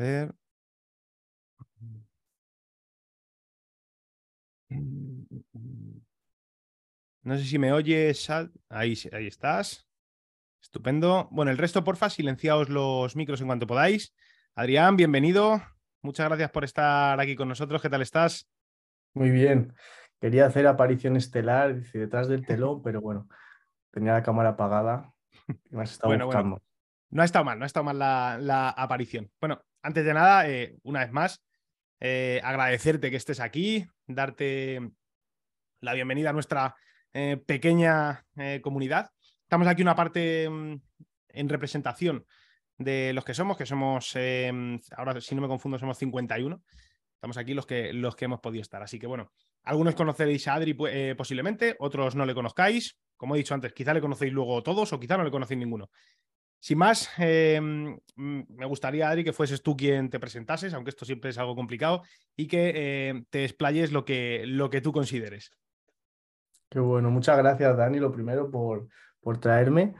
ver. No sé si me oyes. Ahí, ahí estás. Estupendo. Bueno, el resto, porfa, silenciaos los micros en cuanto podáis. Adrián, bienvenido. Muchas gracias por estar aquí con nosotros. ¿Qué tal estás? Muy bien. Quería hacer aparición estelar detrás del telón, pero bueno, tenía la cámara apagada y me has estado buscando. No ha estado mal, no ha estado mal la, aparición. Bueno, antes de nada, eh, una vez más, eh, agradecerte que estés aquí, darte la bienvenida a nuestra eh, pequeña comunidad. Estamos aquí una parte mm, en representación de los que somos, que somos, ahora si no me confundo, somos 51. Estamos aquí los que, los que hemos podido estar. Así que bueno, algunos conoceréis a Adri posiblemente, otros no le conozcáis. Como he dicho antes, quizá le conocéis luego todos o quizá no le conocéis ninguno. Sin más, em, me gustaría, Adri, que fueses tú quien te presentases, aunque esto siempre es algo complicado, y que em, te explayes lo que, lo que tú consideres. Qué bueno, muchas gracias, Dani, lo primero por, por traerme.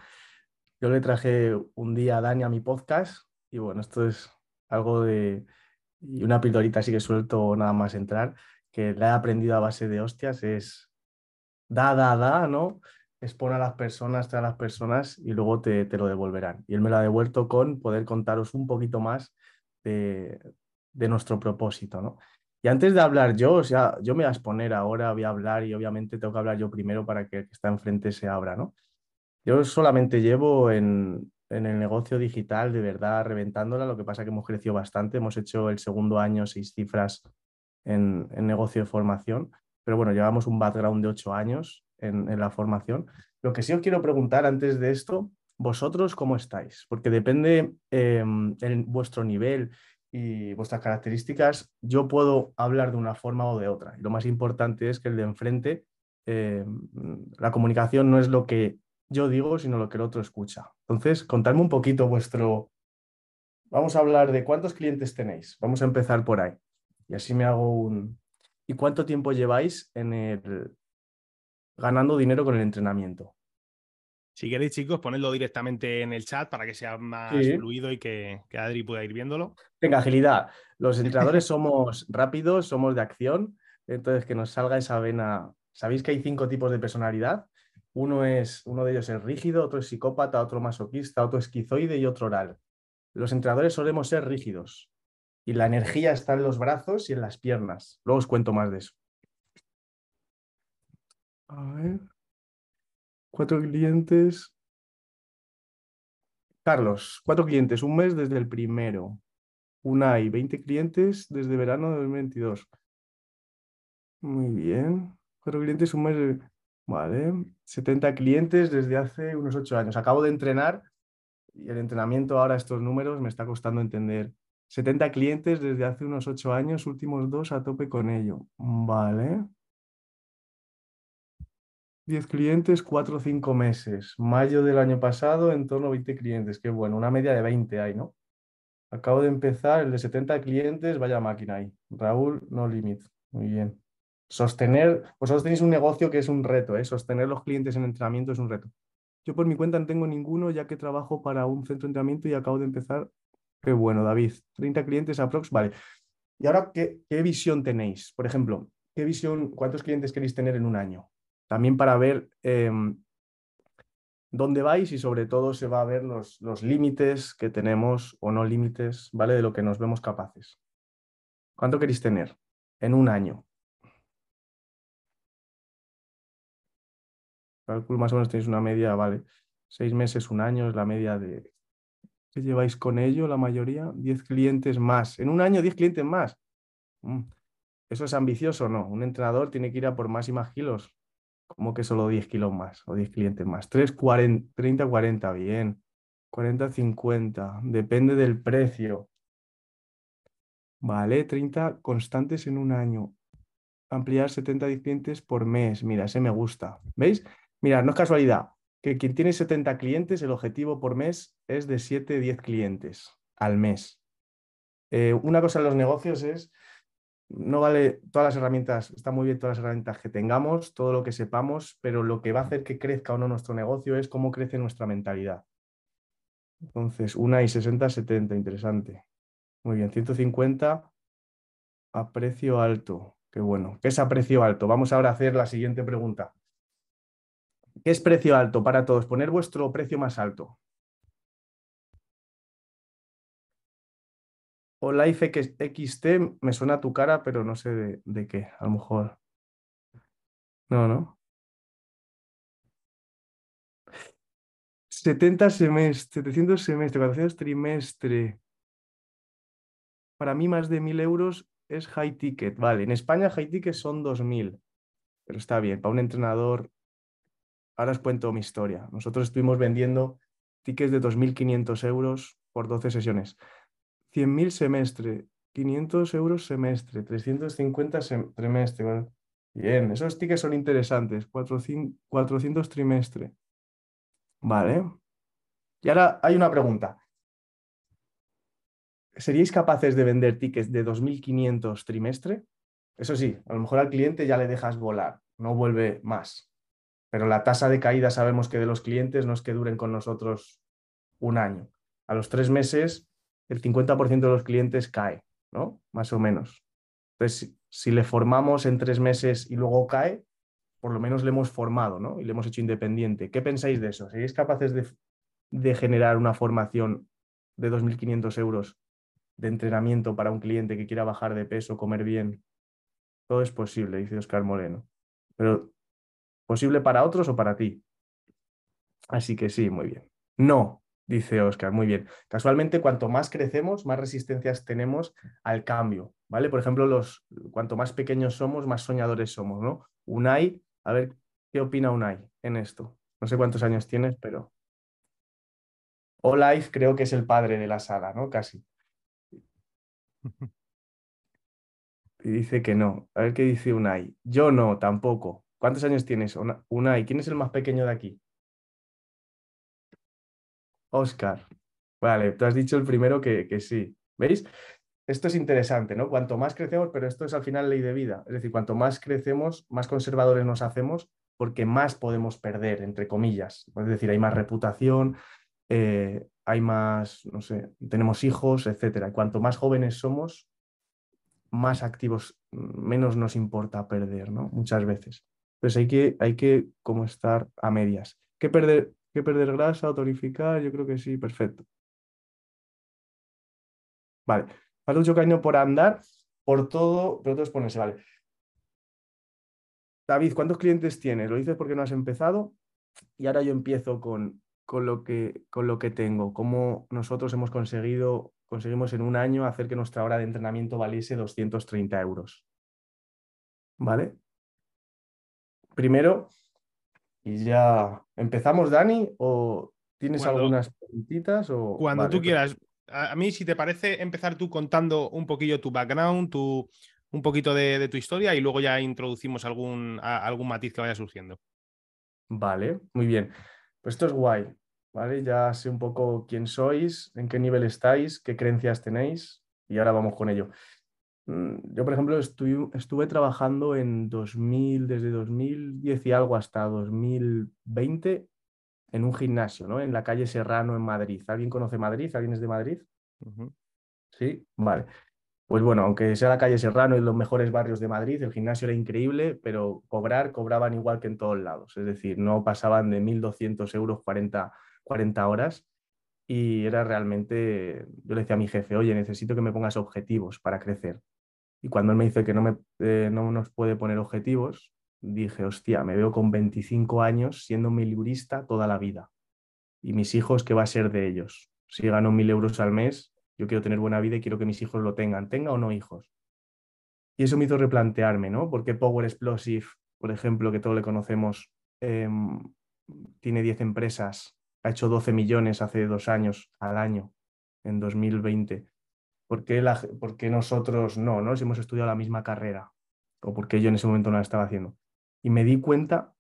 Yo le traje un día a Dani a mi podcast y bueno, esto es algo de... y una pildorita así que suelto nada más entrar, que le he aprendido a base de hostias, es da, da, da, ¿no? Expone a las personas, trae a las personas y luego te, lo devolverán. Y él me lo ha devuelto con poder contaros un poquito más de, nuestro propósito, ¿no? Y antes de hablar yo, o sea, yo me voy a exponer ahora, voy a hablar y obviamente tengo que hablar yo primero para que el que está enfrente se abra, ¿no? Yo solamente llevo en, el negocio digital, de verdad, reventándola, lo que pasa que hemos crecido bastante, hemos hecho el segundo año seis cifras en, en negocio de formación, pero bueno, llevamos un background de ocho años en, la formación. Lo que sí os quiero preguntar antes de esto, vosotros cómo estáis, porque depende en em, vuestro nivel y vuestras características, yo puedo hablar de una forma o de otra. Lo más importante es que el de enfrente, em, la comunicación no es lo que yo digo, sino lo que el otro escucha. Entonces, contadme un poquito vuestro... Vamos a hablar de cuántos clientes tenéis. Vamos a empezar por ahí. Y así me hago un... ¿Y cuánto tiempo lleváis en el, ganando dinero con el entrenamiento. Si queréis, chicos, ponedlo directamente en el chat para que sea más fluido y que, Adri pueda ir viéndolo. Venga, agilidad. Los entrenadores somos rápidos, somos de acción, entonces que nos salga esa vena. ¿Sabéis que hay cinco tipos de personalidad? Uno es, uno de ellos es rígido, otro es psicópata, otro masoquista, otro esquizoide y otro oral. Los entrenadores solemos ser rígidos y la energía está en los brazos y en las piernas. Luego os cuento más de eso. A ver. Cuatro clientes. Carlos, cuatro clientes, un mes desde el primero. Una y 20 clientes desde verano de 2022. Muy bien. Cuatro clientes, un mes. Vale. 70 clientes desde hace unos ocho años. Acabo de entrenar y el entrenamiento ahora, estos números, me está costando entender. 70 clientes desde hace unos ocho años, últimos dos a tope con ello. Vale. 10 clientes, 4 o 5 meses. Mayo del año pasado, en torno a 20 clientes. Qué bueno, una media de 20 hay, ¿no? Acabo de empezar, el de 70 clientes, vaya máquina ahí. Raúl, no limit. Muy bien. Sostener, vosotros tenéis un negocio que es un reto, ¿eh? Sostener los clientes en entrenamiento es un reto. Yo por mi cuenta no tengo ninguno, ya que trabajo para un centro de entrenamiento y acabo de empezar. Qué bueno, David. 30 clientes aprox, vale. Y ahora, ¿qué, qué visión tenéis? Por ejemplo, ¿qué visión, cuántos clientes queréis tener en un año? También para ver em, dónde vais y sobre todo se va a ver los, los límites que tenemos o no límites, ¿vale? De lo que nos vemos capaces. ¿Cuánto queréis tener en un año? Calculo más o menos tenéis una media, vale. Seis meses, un año es la media de... ¿Qué lleváis con ello la mayoría? Diez clientes más. En un año, diez clientes más. Mm. ¿Eso es ambicioso o no? Un entrenador tiene que ir a por más y más kilos. ¿Cómo que solo 10 kilos más o 10 clientes más? 3, 40, 30, 40, bien. 40, 50, depende del precio. Vale, 30 constantes en un año. Ampliar 70 clientes por mes. Mira, ese me gusta. ¿Veis? Mira, no es casualidad que quien tiene 70 clientes, el objetivo por mes es de 7, 10 clientes al mes. Eh, una cosa en los negocios es no vale todas las herramientas, está muy bien todas las herramientas que tengamos, todo lo que sepamos, pero lo que va a hacer que crezca o no nuestro negocio es cómo crece nuestra mentalidad. Entonces, una y 60, 70, interesante. Muy bien, 150 a precio alto. Qué bueno. ¿Qué es a precio alto? Vamos ahora a hacer la siguiente pregunta. ¿Qué es precio alto para todos? Poner vuestro precio más alto. O Life XT, me suena tu cara, pero no sé de, qué, a lo mejor. No, ¿no? 70 semestre, 700 semestre, 400 trimestre. Para mí más de 1000 euros es high ticket. Vale, en España high ticket son 2000, pero está bien, para un entrenador. Ahora os cuento mi historia. Nosotros estuvimos vendiendo tickets de 2.500 euros por 12 sesiones. 100.000 semestre, 500 euros semestre, 350 trimestre. Bien, esos tickets son interesantes. 400 trimestre. Vale. Y ahora hay una pregunta. ¿Seríais capaces de vender tickets de 2.500 trimestre? Eso sí, a lo mejor al cliente ya le dejas volar, no vuelve más. Pero la tasa de caída sabemos que de los clientes no es que duren con nosotros un año. A los tres meses, el 50% de los clientes cae, ¿no? Más o menos. Entonces, si le formamos en tres meses y luego cae, por lo menos le hemos formado, ¿no? Y le hemos hecho independiente. ¿Qué pensáis de eso? ¿Seríais capaces de, de generar una formación de 2.500 euros de entrenamiento para un cliente que quiera bajar de peso, comer bien. Todo es posible, dice Oscar Moreno. Pero, ¿posible para otros o para ti? Así que sí, muy bien. No, dice Oscar, muy bien. Casualmente, cuanto más crecemos, más resistencias tenemos al cambio, ¿vale? Por ejemplo, los, cuanto más pequeños somos, más soñadores somos, ¿no? Unai, a ver, ¿qué opina Unai en esto? No sé cuántos años tienes, pero... Olive creo que es el padre de la sala, ¿no? Casi. Y dice que no. A ver qué dice Unai. Yo no, tampoco. ¿Cuántos años tienes, Unai? ¿Quién es el más pequeño de aquí? Oscar. Vale, tú has dicho el primero que, que sí. ¿Veis? Esto es interesante, ¿no? Cuanto más crecemos, pero esto es al final ley de vida. Es decir, cuanto más crecemos, más conservadores nos hacemos porque más podemos perder, entre comillas. Es decir, hay más reputación, eh, hay más, no sé, tenemos hijos, etcétera. Cuanto más jóvenes somos, más activos, menos nos importa perder, ¿no? Muchas veces. Pues hay que, hay que como estar a medias. ¿Qué perder, qué perder grasa o tonificar? Yo creo que sí, perfecto. Vale, falta mucho camino por andar, por todo, pero todo es ponerse, vale. David, ¿cuántos clientes tienes? Lo dices porque no has empezado y ahora yo empiezo con con lo que, con lo que tengo, cómo nosotros hemos conseguido, conseguimos en un año hacer que nuestra hora de entrenamiento valiese 230 euros. ¿Vale? Primero, y ya empezamos, Dani, o tienes algunas preguntitas o cuando tú quieras. A mí, si te parece, empezar tú contando un poquillo tu background, tu, un poquito de, tu historia y luego ya introducimos algún, algún matiz que vaya surgiendo. Vale, muy bien. Pues esto es guay. ¿vale? Ya sé un poco quién sois, en qué nivel estáis, qué creencias tenéis y ahora vamos con ello. Mm, yo, por ejemplo, estuve, trabajando en 2000, desde 2010 y algo hasta 2020 en un gimnasio, ¿no? En la calle Serrano, en Madrid. ¿Alguien conoce Madrid? ¿Alguien es de Madrid? Sí, vale. Pues bueno, aunque sea la calle Serrano y los mejores barrios de Madrid, el gimnasio era increíble, pero cobrar, cobraban igual que en todos lados. Es decir, no pasaban de 1.200 euros 40 40 horas y era realmente, yo le decía a mi jefe, oye, necesito que me pongas objetivos para crecer. Y cuando él me dice que no, me, eh, no nos puede poner objetivos, dije, hostia, me veo con 25 años siendo milurista toda la vida. Y mis hijos, ¿qué va a ser de ellos? Si gano mil euros al mes, yo quiero tener buena vida y quiero que mis hijos lo tengan, tenga o no hijos. Y eso me hizo replantearme, ¿no? Porque Power Explosive, por ejemplo, que todos le conocemos, em, tiene 10 empresas ha hecho 12 millones hace dos años al año, en 2020. ¿Por qué, nosotros no, no? Si hemos estudiado la misma carrera, o porque yo en ese momento no la estaba haciendo. Y me di cuenta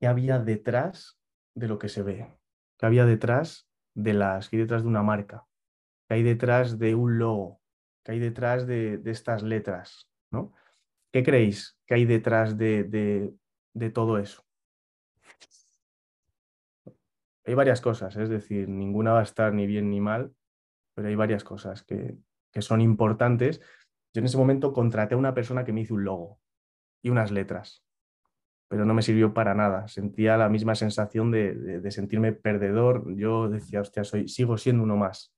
que había detrás de lo que se ve, que había detrás de las, que hay detrás de una marca, que hay detrás de un logo, que hay detrás de, estas letras, ¿no? ¿Qué creéis que hay detrás de, de todo eso? hay varias cosas, es decir, ninguna va a estar ni bien ni mal, pero hay varias cosas que, que son importantes, yo en ese momento contraté a una persona que me hizo un logo y unas letras, pero no me sirvió para nada. Sentía la misma sensación de, sentirme perdedor. Yo decía, hostia, soy, sigo siendo uno más.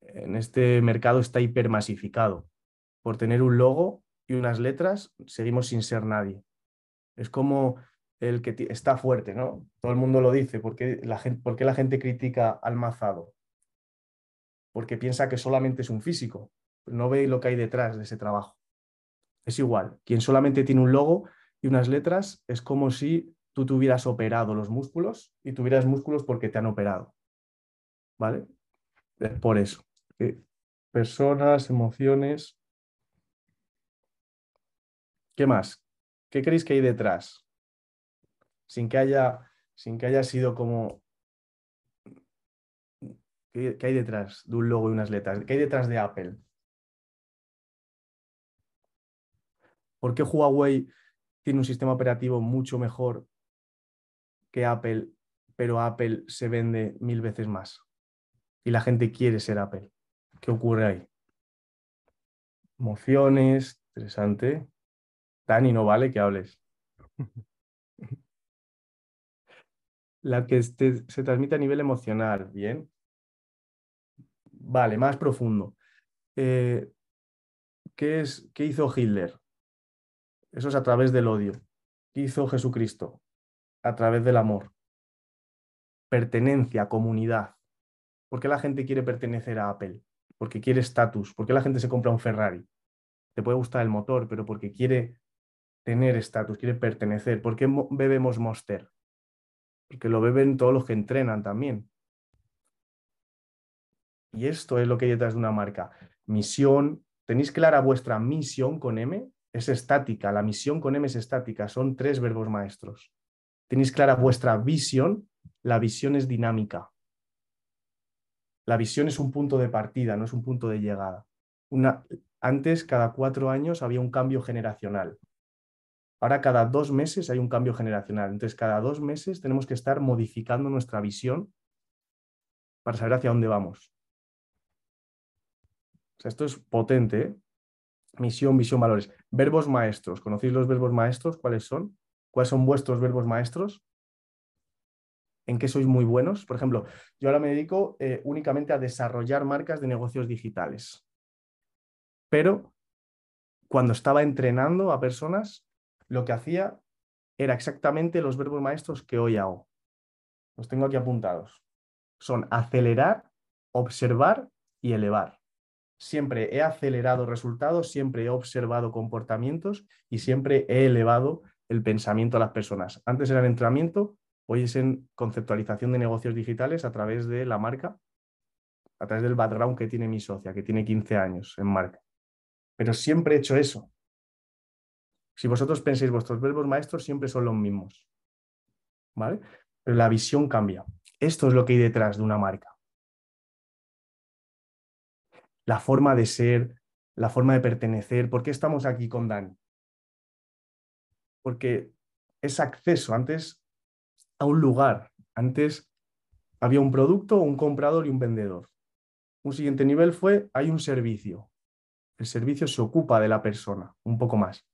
En este mercado está hipermasificado. Por tener un logo y unas letras, seguimos sin ser nadie. Es como el que está fuerte, ¿no? Todo el mundo lo dice. ¿Por qué la gente, ¿por qué la gente critica al mazado? Porque piensa que solamente es un físico, no ve lo que hay detrás de ese trabajo. Es igual, quien solamente tiene un logo y unas letras es como si tú tuvieras operado los músculos y tuvieras músculos porque te han operado. ¿Vale? Es por eso. Personas, emociones. ¿Qué más? ¿Qué creéis que hay detrás? Sin que haya, sin que haya sido como... ¿Qué, ¿Qué hay detrás de un logo y unas letras? ¿Qué hay detrás de Apple? ¿Por qué Huawei tiene un sistema operativo mucho mejor que Apple, pero Apple se vende mil veces más? Y la gente quiere ser Apple. ¿Qué ocurre ahí? Emociones, interesante. Dani, no vale que hables. La que se transmite a nivel emocional, bien. Vale, más profundo. Eh, ¿qué, es, ¿Qué hizo Hitler? Eso es a través del odio. ¿Qué hizo Jesucristo? A través del amor. Pertenencia, comunidad. ¿Por qué la gente quiere pertenecer a Apple? Porque quiere estatus. ¿Por qué la gente se compra un Ferrari? Te puede gustar el motor, pero porque quiere tener estatus, quiere pertenecer. ¿Por qué bebemos Monster? Porque lo beben todos los que entrenan también. Y esto es lo que hay detrás de una marca. Misión. ¿Tenéis clara vuestra misión con M? es estática, la misión con M es estática, son tres verbos maestros. Tenéis clara vuestra visión, la visión es dinámica. La visión es un punto de partida, no es un punto de llegada. Antes, cada cuatro años había un cambio generacional. Ahora, cada dos meses hay un cambio generacional. Entonces, cada dos meses tenemos que estar modificando nuestra visión para saber hacia dónde vamos. Esto es potente. ¿eh? Misión, visión, valores. Verbos maestros. ¿Conocéis los verbos maestros? ¿Cuáles son? ¿Cuáles son vuestros verbos maestros? ¿En qué sois muy buenos? Por ejemplo, yo ahora me dedico eh, únicamente a desarrollar marcas de negocios digitales. Pero cuando estaba entrenando a personas, lo que hacía era exactamente los verbos maestros que hoy hago. Los tengo aquí apuntados. Son acelerar, observar y elevar siempre he acelerado resultados, siempre he observado comportamientos y siempre he elevado el pensamiento a las personas. Antes era en entrenamiento, hoy es en conceptualización de negocios digitales a través de la marca, a través del background que tiene mi socia, que tiene 15 años en marca. Pero siempre he hecho eso. Si vosotros pensáis, vuestros verbos maestros siempre son los mismos. ¿Vale? Pero la visión cambia. Esto es lo que hay detrás de una marca la forma de ser, la forma de pertenecer. ¿Por qué estamos aquí con Dani? Porque es acceso antes a un lugar. Antes había un producto, un comprador y un vendedor. Un siguiente nivel fue, hay un servicio. El servicio se ocupa de la persona, un poco más.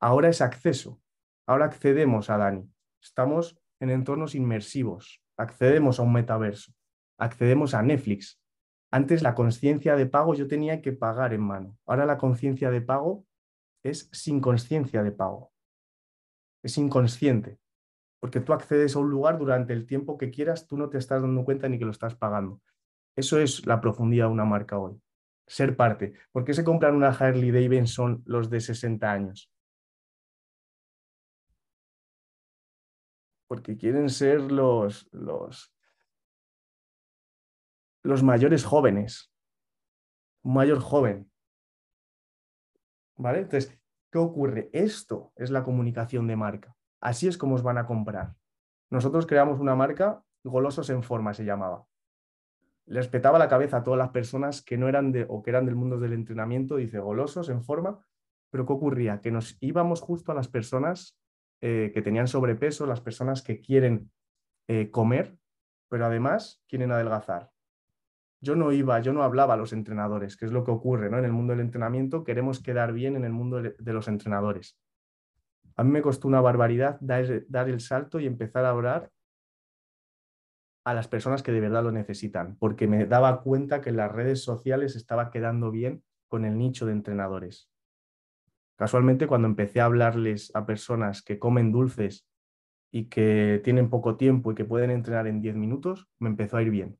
Ahora es acceso. Ahora accedemos a Dani. Estamos en entornos inmersivos. Accedemos a un metaverso. Accedemos a Netflix. Antes la conciencia de pago yo tenía que pagar en mano. Ahora la conciencia de pago es sin conciencia de pago. Es inconsciente. Porque tú accedes a un lugar durante el tiempo que quieras, tú no te estás dando cuenta ni que lo estás pagando. Eso es la profundidad de una marca hoy. Ser parte. ¿Por qué se compran una Harley Davidson los de 60 años? Porque quieren ser los, los, los mayores jóvenes, un mayor joven. ¿Vale? Entonces, ¿qué ocurre? Esto es la comunicación de marca. Así es como os van a comprar. Nosotros creamos una marca, Golosos en Forma se llamaba. Les petaba la cabeza a todas las personas que no eran de, o que eran del mundo del entrenamiento, dice Golosos en Forma, pero ¿qué ocurría? Que nos íbamos justo a las personas eh, que tenían sobrepeso, las personas que quieren eh, comer, pero además quieren adelgazar yo no iba, yo no hablaba a los entrenadores, que es lo que ocurre ¿no? en el mundo del entrenamiento, queremos quedar bien en el mundo de los entrenadores. A mí me costó una barbaridad dar, dar el salto y empezar a hablar a las personas que de verdad lo necesitan, porque me daba cuenta que en las redes sociales estaba quedando bien con el nicho de entrenadores. Casualmente, cuando empecé a hablarles a personas que comen dulces y que tienen poco tiempo y que pueden entrenar en 10 minutos, me empezó a ir bien.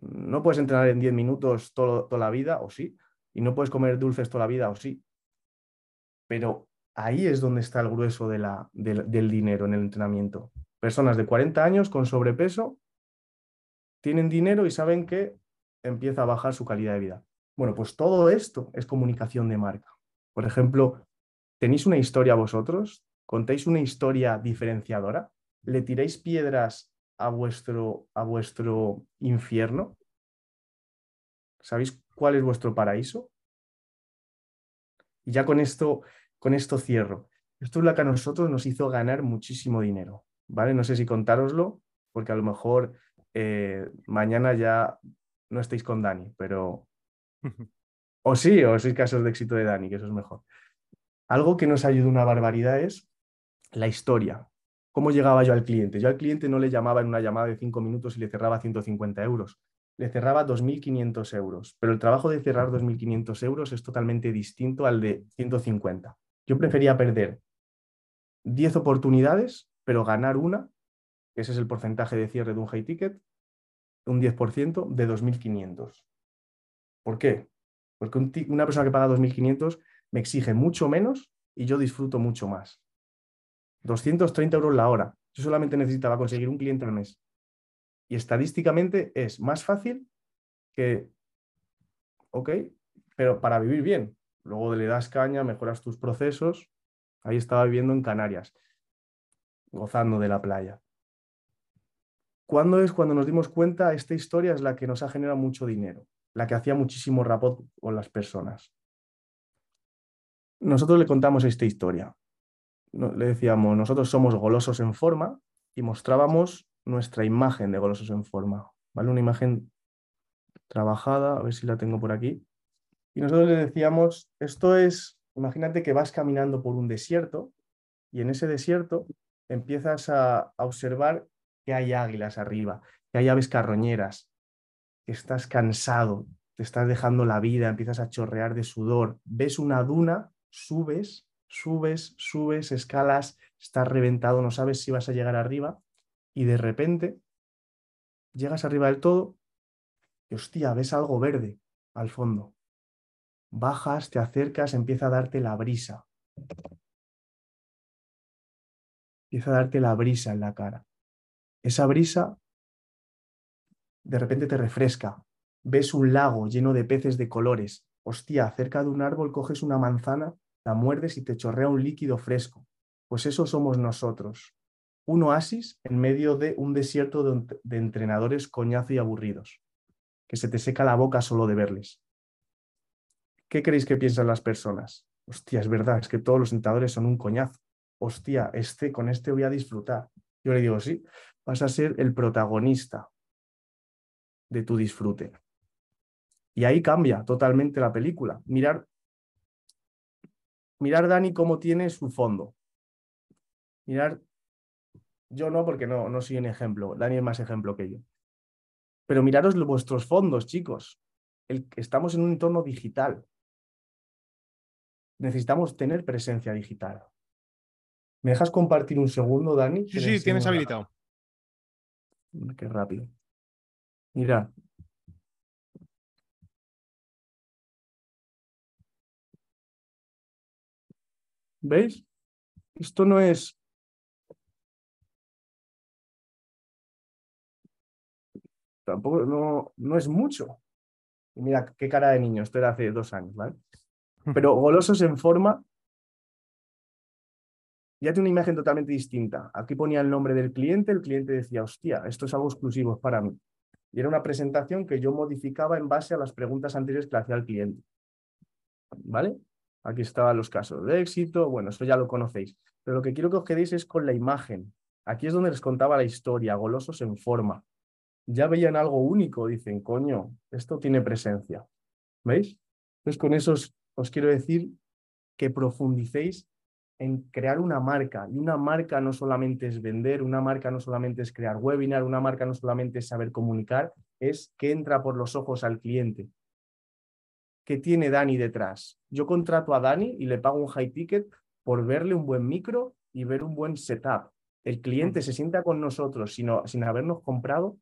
No puedes entrenar en 10 minutos toda la vida, o sí, y no puedes comer dulces toda la vida, o sí. Pero ahí es donde está el grueso de la, del dinero en el entrenamiento. Personas de 40 años con sobrepeso tienen dinero y saben que empieza a bajar su calidad de vida. Bueno, pues todo esto es comunicación de marca. Por ejemplo, ¿tenéis una historia vosotros? ¿Contáis una historia diferenciadora? ¿Le tiráis piedras a vuestro, a vuestro infierno? ¿Sabéis cuál es vuestro paraíso? Y ya con esto, con esto cierro. Esto es lo que a nosotros nos hizo ganar muchísimo dinero. ¿vale? No sé si contároslo, porque a lo mejor eh, mañana ya no estéis con Dani, pero... o sí, o sois casos de éxito de Dani, que eso es mejor. Algo que nos ayuda una barbaridad es la historia. ¿Cómo llegaba yo al cliente? Yo al cliente no le llamaba en una llamada de cinco minutos y le cerraba 150 euros. Le cerraba 2.500 euros. Pero el trabajo de cerrar 2.500 euros es totalmente distinto al de 150. Yo prefería perder 10 oportunidades pero ganar una, ese es el porcentaje de cierre de un high ticket, un 10% de 2.500. ¿Por qué? Porque una persona que paga 2.500 me exige mucho menos y yo disfruto mucho más. 230 euros la hora. Yo solamente necesitaba conseguir un cliente al mes. Y estadísticamente es más fácil que, ok, pero para vivir bien. Luego le das caña, mejoras tus procesos. Ahí estaba viviendo en Canarias gozando de la playa. ¿Cuándo es cuando nos dimos cuenta? Esta historia es la que nos ha generado mucho dinero, la que hacía muchísimo rapot con las personas. Nosotros le contamos esta historia. Le decíamos, nosotros somos golosos en forma y mostrábamos nuestra imagen de golosos en forma. ¿vale? Una imagen trabajada, a ver si la tengo por aquí. Y nosotros le decíamos, esto es, imagínate que vas caminando por un desierto y en ese desierto empiezas a, observar que hay águilas arriba, que hay aves carroñeras, que estás cansado, te estás dejando la vida, empiezas a chorrear de sudor, ves una duna, subes, subes, subes, escalas, estás reventado, no sabes si vas a llegar arriba y de repente llegas arriba del todo y hostia, ves algo verde al fondo. Bajas, te acercas, empieza a darte la brisa empieza a darte la brisa en la cara. Esa brisa de repente te refresca. Ves un lago lleno de peces de colores. Hostia, cerca de un árbol coges una manzana, la muerdes y te chorrea un líquido fresco. Pues eso somos nosotros. Un oasis en medio de un desierto de, entrenadores coñazo y aburridos, que se te seca la boca solo de verles. ¿Qué creéis que piensan las personas? Hostia, es verdad, es que todos los entrenadores son un coñazo hostia, este, con este voy a disfrutar. Yo le digo, sí, vas a ser el protagonista de tu disfrute. Y ahí cambia totalmente la película. Mirar, mirar Dani cómo tiene su fondo. Mirar, yo no, porque no, no soy un ejemplo. Dani es más ejemplo que yo. Pero miraros vuestros fondos, chicos. El, estamos en un entorno digital. Necesitamos tener presencia digital. ¿Me dejas compartir un segundo, Dani? Sí, sí, tienes habilitado. Qué rápido. Mira. ¿Veis? Esto no es... Tampoco, no, no es mucho. mira, qué cara de niño, esto era hace dos años, ¿vale? Pero golosos en forma ya tiene una imagen totalmente distinta. Aquí ponía el nombre del cliente, el cliente decía, hostia, esto es algo exclusivo para mí. Y era una presentación que yo modificaba en base a las preguntas anteriores que le hacía al cliente. ¿Vale? Aquí estaban los casos de éxito, bueno, eso ya lo conocéis. Pero lo que quiero que os quedéis es con la imagen. Aquí es donde les contaba la historia, golosos en forma. ya veían algo único, dicen, coño, esto tiene presencia. ¿Veis? Entonces con eso os, quiero decir que profundicéis en crear una marca. Y una marca no solamente es vender, una marca no solamente es crear webinar, una marca no solamente es saber comunicar, es que entra por los ojos al cliente. ¿Qué tiene Dani detrás? Yo contrato a Dani y le pago un high ticket por verle un buen micro y ver un buen setup. El cliente se sienta con nosotros sin, sin habernos comprado.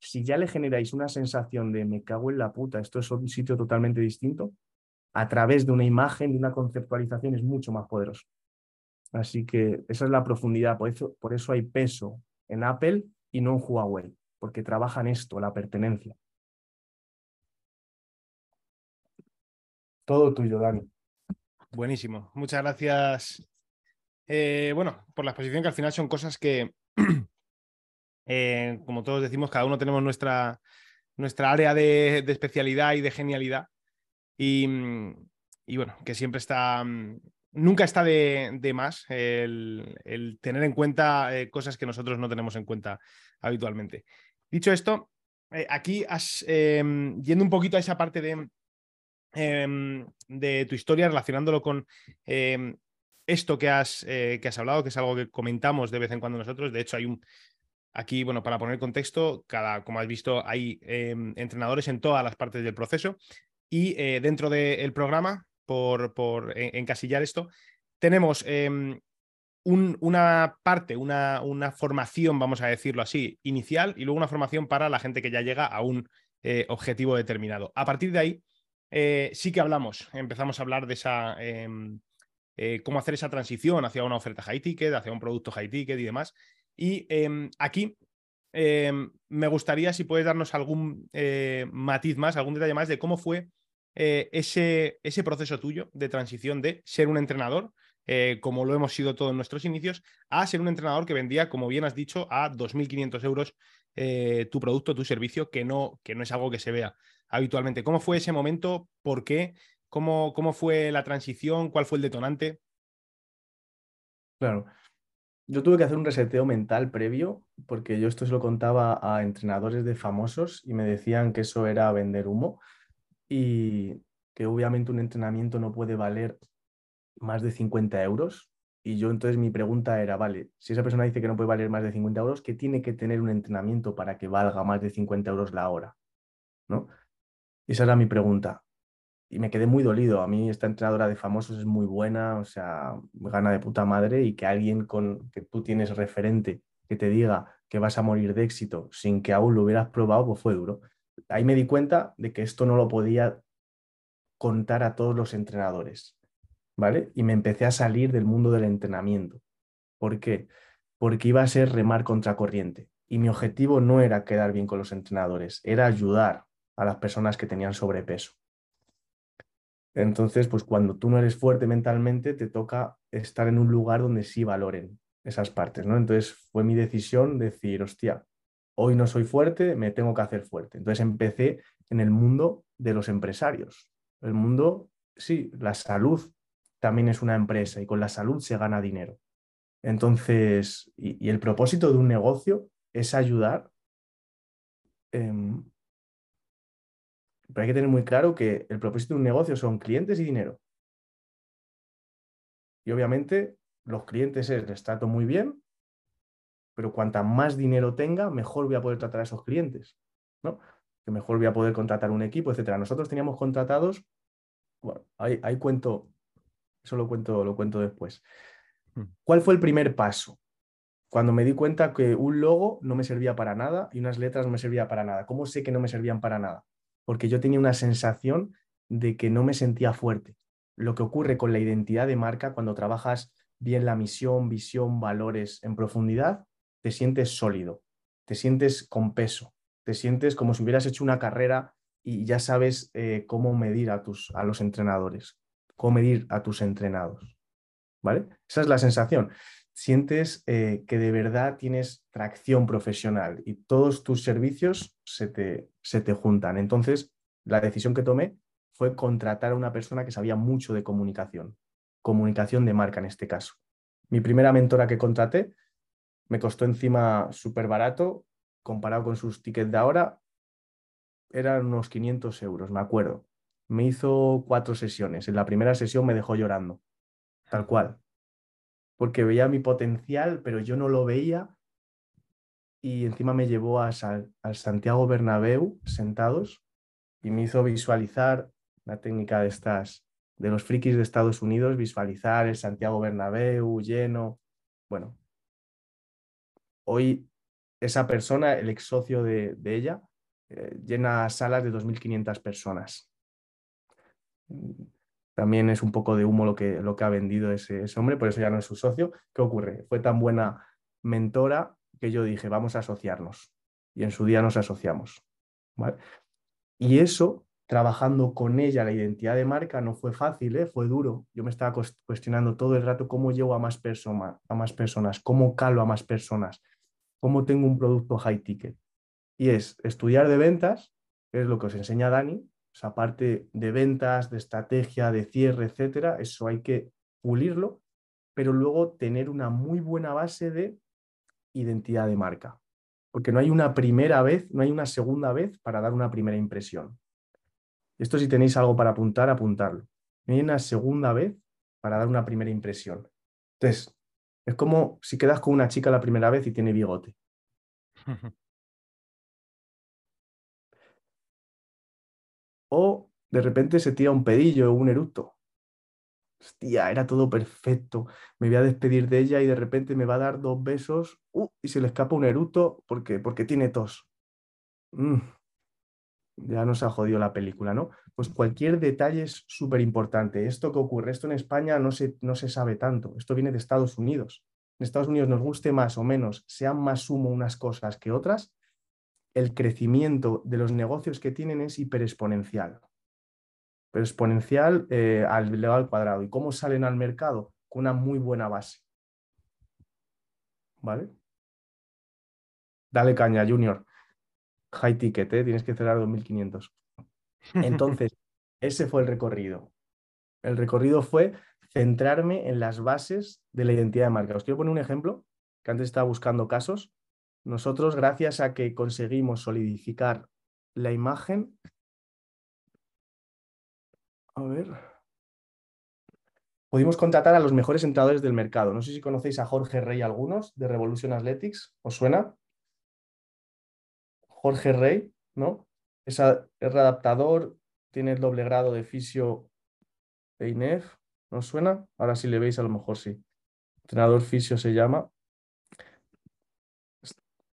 Si ya le generáis una sensación de me cago en la puta, esto es un sitio totalmente distinto, a través de una imagen, de una conceptualización, es mucho más poderoso. Así que esa es la profundidad. Por eso, por eso hay peso en Apple y no en Huawei, porque trabajan esto, la pertenencia. Todo tuyo, Dani. Buenísimo. Muchas gracias. Eh, bueno, por la exposición que al final son cosas que, eh, como todos decimos, cada uno tenemos nuestra, nuestra área de, especialidad y de genialidad. Y, bueno, que siempre está, nunca está de, más el, tener en cuenta eh, cosas que nosotros no tenemos en cuenta habitualmente. Dicho esto, aquí yendo un poquito a esa parte de, Em, de tu historia relacionándolo con em, esto que has, eh, que has hablado, que es algo que comentamos de vez en cuando nosotros. De hecho, hay un, Aquí, bueno, para poner contexto, cada, como has visto, hay em, entrenadores en todas las partes del proceso y eh, dentro del programa, por, por encasillar esto, tenemos una parte, una, una, formación, vamos a decirlo así, inicial y luego una formación para la gente que ya llega a un eh, objetivo determinado. A partir de ahí, eh, sí que hablamos, empezamos a hablar de esa, em, eh, cómo hacer esa transición hacia una oferta high ticket, hacia un producto high ticket y demás. Y em, aquí em, me gustaría si puedes darnos algún eh, matiz más, algún detalle más de cómo fue ese, ese proceso tuyo de transición de ser un entrenador, como lo hemos sido todos en nuestros inicios, a ser un entrenador que vendía, como bien has dicho, a 2.500 euros tu producto, tu servicio, que no, que no es algo que se vea habitualmente. ¿Cómo fue ese momento? ¿Por qué? ¿Cómo, cómo fue la transición? ¿Cuál fue el detonante? Claro. Yo tuve que hacer un reseteo mental previo, porque yo esto se lo contaba a entrenadores de famosos y me decían que eso era vender humo y que obviamente un entrenamiento no puede valer más de 50 euros. Y yo entonces mi pregunta era, vale, si esa persona dice que no puede valer más de 50 euros, ¿qué tiene que tener un entrenamiento para que valga más de 50 euros la hora? ¿No? Esa era mi pregunta. Y me quedé muy dolido. A mí esta entrenadora de famosos es muy buena, o sea, gana de puta madre y que alguien con que tú tienes referente que te diga que vas a morir de éxito sin que aún lo hubieras probado, pues fue duro. Ahí me di cuenta de que esto no lo podía contar a todos los entrenadores, ¿vale? Y me empecé a salir del mundo del entrenamiento. ¿Por qué? Porque iba a ser remar contra corriente. Y mi objetivo no era quedar bien con los entrenadores, era ayudar a las personas que tenían sobrepeso. Entonces, pues cuando tú no eres fuerte mentalmente, te toca estar en un lugar donde sí valoren esas partes, ¿no? Entonces fue mi decisión decir, hostia, hoy no soy fuerte, me tengo que hacer fuerte. Entonces empecé en el mundo de los empresarios. El mundo, sí, la salud también es una empresa y con la salud se gana dinero. Entonces, y, el propósito de un negocio es ayudar em, pero hay que tener muy claro que el propósito de un negocio son clientes y dinero. Y obviamente los clientes es, les trato muy bien, pero cuanta más dinero tenga, mejor voy a poder tratar a esos clientes, ¿no? Que mejor voy a poder contratar un equipo, etcétera. Nosotros teníamos contratados, bueno, ahí, cuento, eso lo cuento, lo cuento después. Hmm. ¿Cuál fue el primer paso? Cuando me di cuenta que un logo no me servía para nada y unas letras no me servían para nada. ¿Cómo sé que no me servían para nada? Porque yo tenía una sensación de que no me sentía fuerte. Lo que ocurre con la identidad de marca cuando trabajas bien la misión, visión, valores en profundidad, te sientes sólido, te sientes con peso, te sientes como si hubieras hecho una carrera y ya sabes eh, cómo medir a, tus, a los entrenadores, cómo medir a tus entrenados. ¿Vale? Esa es la sensación sientes eh, que de verdad tienes tracción profesional y todos tus servicios se te, se te juntan. Entonces, la decisión que tomé fue contratar a una persona que sabía mucho de comunicación, comunicación de marca en este caso. Mi primera mentora que contraté me costó encima súper barato, comparado con sus tickets de ahora, eran unos 500 euros, me acuerdo. Me hizo cuatro sesiones. En la primera sesión me dejó llorando, tal cual. Porque veía mi potencial, pero yo no lo veía. Y encima me llevó a, al Santiago Bernabéu sentados y me hizo visualizar la técnica de estas, de los frikis de Estados Unidos, visualizar el Santiago Bernabéu lleno. Bueno, hoy esa persona, el ex socio de, ella, eh, llena salas de 2.500 personas. También es un poco de humo lo que, lo que ha vendido ese, hombre, por eso ya no es su socio. ¿Qué ocurre? Fue tan buena mentora que yo dije, vamos a asociarnos. Y en su día nos asociamos. Y eso, trabajando con ella la identidad de marca, no fue fácil, ¿eh? fue duro. Yo me estaba cuestionando todo el rato cómo llevo a más, a más personas, cómo calo a más personas, cómo tengo un producto high ticket. Y es estudiar de ventas, que es lo que os enseña Dani, esa parte de ventas, de estrategia, de cierre, etcétera, eso hay que pulirlo, pero luego tener una muy buena base de identidad de marca. Porque no hay una primera vez, no hay una segunda vez para dar una primera impresión. Esto si tenéis algo para apuntar, apuntarlo. No hay una segunda vez para dar una primera impresión. Entonces, es como si quedas con una chica la primera vez y tiene bigote. o de repente se tira un pedillo o un eructo. Hostia, era todo perfecto. Me voy a despedir de ella y de repente me va a dar dos besos uh, y se le escapa un eructo porque, porque tiene tos. Mm, ya nos ha jodido la película, ¿no? Pues cualquier detalle es súper importante. Esto que ocurre, esto en España no se, no se sabe tanto. Esto viene de Estados Unidos. En Estados Unidos nos guste más o menos, sean más humo unas cosas que otras, el crecimiento de los negocios que tienen es hiperexponencial. Pero exponencial eh, al elevado al cuadrado. ¿Y cómo salen al mercado? Con una muy buena base. ¿Vale? Dale caña, Junior high ticket, ¿eh? tienes que cerrar 2.500. Entonces, ese fue el recorrido. El recorrido fue centrarme en las bases de la identidad de marca. Os quiero poner un ejemplo, que antes estaba buscando casos. Nosotros, gracias a que conseguimos solidificar la imagen, a ver, pudimos contratar a los mejores entrenadores del mercado. No sé si conocéis a Jorge Rey algunos de Revolution Athletics, ¿os suena? Jorge Rey, ¿no? Es, readaptador, tiene el doble grado de fisio de INEF, ¿no suena? Ahora si le veis a lo mejor sí. Entrenador fisio se llama.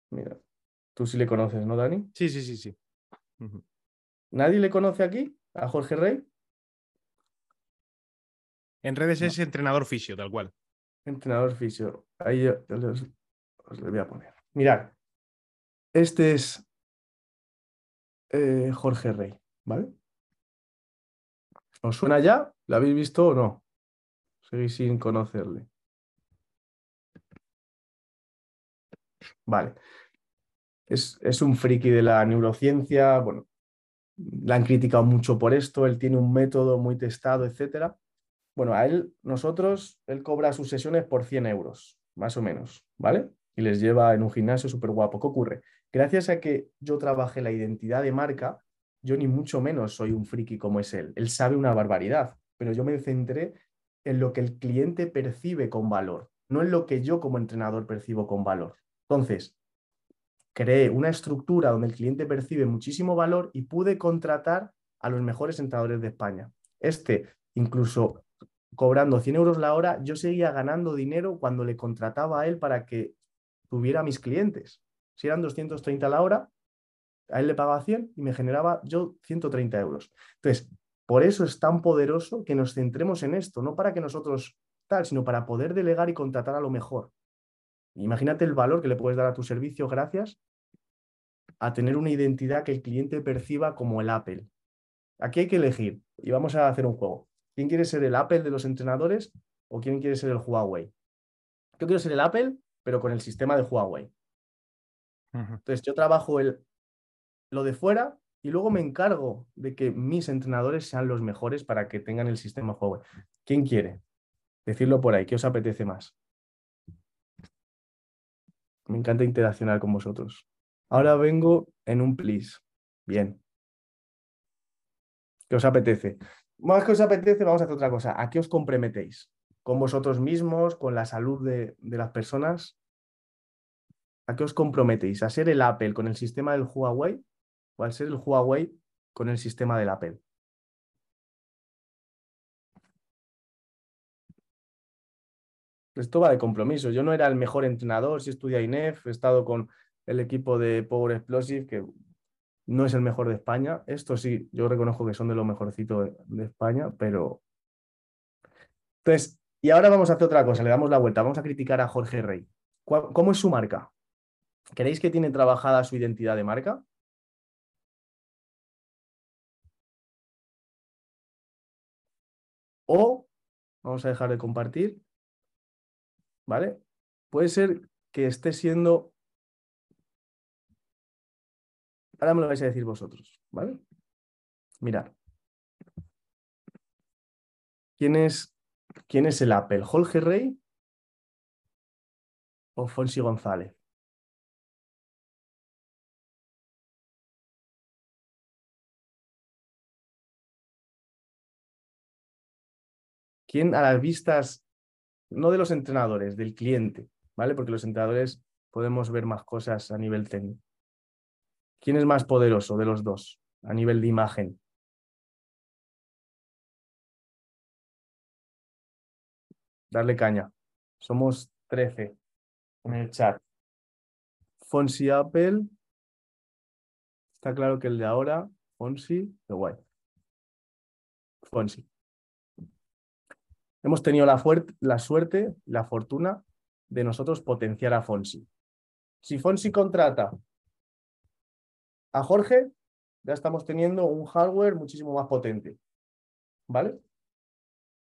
Mira, tú sí le conoces, ¿no, Dani? Sí, sí, sí, sí. ¿Nadie le conoce aquí a Jorge Rey? En redes es entrenador fisio, tal cual. Entrenador fisio. Ahí os, os le voy a poner. Mirad, este es eh, Jorge Rey, ¿vale? ¿Os suena ya? ¿Lo habéis visto o no? Seguís sin conocerle. Vale. Es, es, un friki de la neurociencia, bueno, la han criticado mucho por esto, él tiene un método muy testado, etcétera. Bueno, a él, nosotros, él cobra sus sesiones por 100 euros, más o menos, ¿vale? Y les lleva en un gimnasio súper guapo. ¿Qué ocurre? gracias a que yo trabajé la identidad de marca, yo ni mucho menos soy un friki como es él. Él sabe una barbaridad, pero yo me centré en lo que el cliente percibe con valor, no en lo que yo como entrenador percibo con valor. Entonces, creé una estructura donde el cliente percibe muchísimo valor y pude contratar a los mejores entrenadores de España. Este, incluso cobrando 100 euros la hora, yo seguía ganando dinero cuando le contrataba a él para que tuviera mis clientes. Si eran 230 la hora, a él le pagaba 100 y me generaba yo 130 euros. Entonces, por eso es tan poderoso que nos centremos en esto, no para que nosotros tal, sino para poder delegar y contratar a lo mejor. Imagínate el valor que le puedes dar a tu servicio gracias a tener una identidad que el cliente perciba como el Apple. Aquí hay que elegir y vamos a hacer un juego. ¿Quién quiere ser el Apple de los entrenadores o quién quiere ser el Huawei? Yo quiero ser el Apple, pero con el sistema de Huawei. Entonces yo trabajo el, lo de fuera y luego me encargo de que mis entrenadores sean los mejores para que tengan el sistema juego. ¿Quién quiere? Decirlo por ahí, ¿qué os apetece más? Me encanta interaccionar con vosotros. Ahora vengo en un please. Bien. ¿Qué os apetece? Más que os apetece, vamos a hacer otra cosa. ¿A qué os comprometéis? ¿Con vosotros mismos? ¿Con la salud de, las personas? ¿A qué os comprometéis? ¿A ser el Apple con el sistema del Huawei o al ser el Huawei con el sistema del Apple? Esto va de compromiso. Yo no era el mejor entrenador, si estudia INEF, he estado con el equipo de Power Explosive, que no es el mejor de España. Esto sí, yo reconozco que son de los mejorcitos de, España, pero... Entonces, y ahora vamos a hacer otra cosa, le damos la vuelta, vamos a criticar a Jorge Rey. ¿Cómo es su marca? ¿Creéis que tiene trabajada su identidad de marca? O, vamos a dejar de compartir, ¿vale? Puede ser que esté siendo... Ahora me lo vais a decir vosotros, ¿vale? Mirad. ¿Quién es, quién es el Apple? ¿Jorge Rey o Fonsi González? ¿Quién a las vistas, no de los entrenadores, del cliente, ¿vale? Porque los entrenadores podemos ver más cosas a nivel técnico. ¿Quién es más poderoso de los dos a nivel de imagen? Darle caña. Somos 13 en el chat. Fonsi Apple. Está claro que el de ahora, Fonsi, qué guay. Fonsi. Hemos tenido la, la suerte, la fortuna de nosotros potenciar a Fonsi. Si Fonsi contrata a Jorge, ya estamos teniendo un hardware muchísimo más potente. ¿Vale?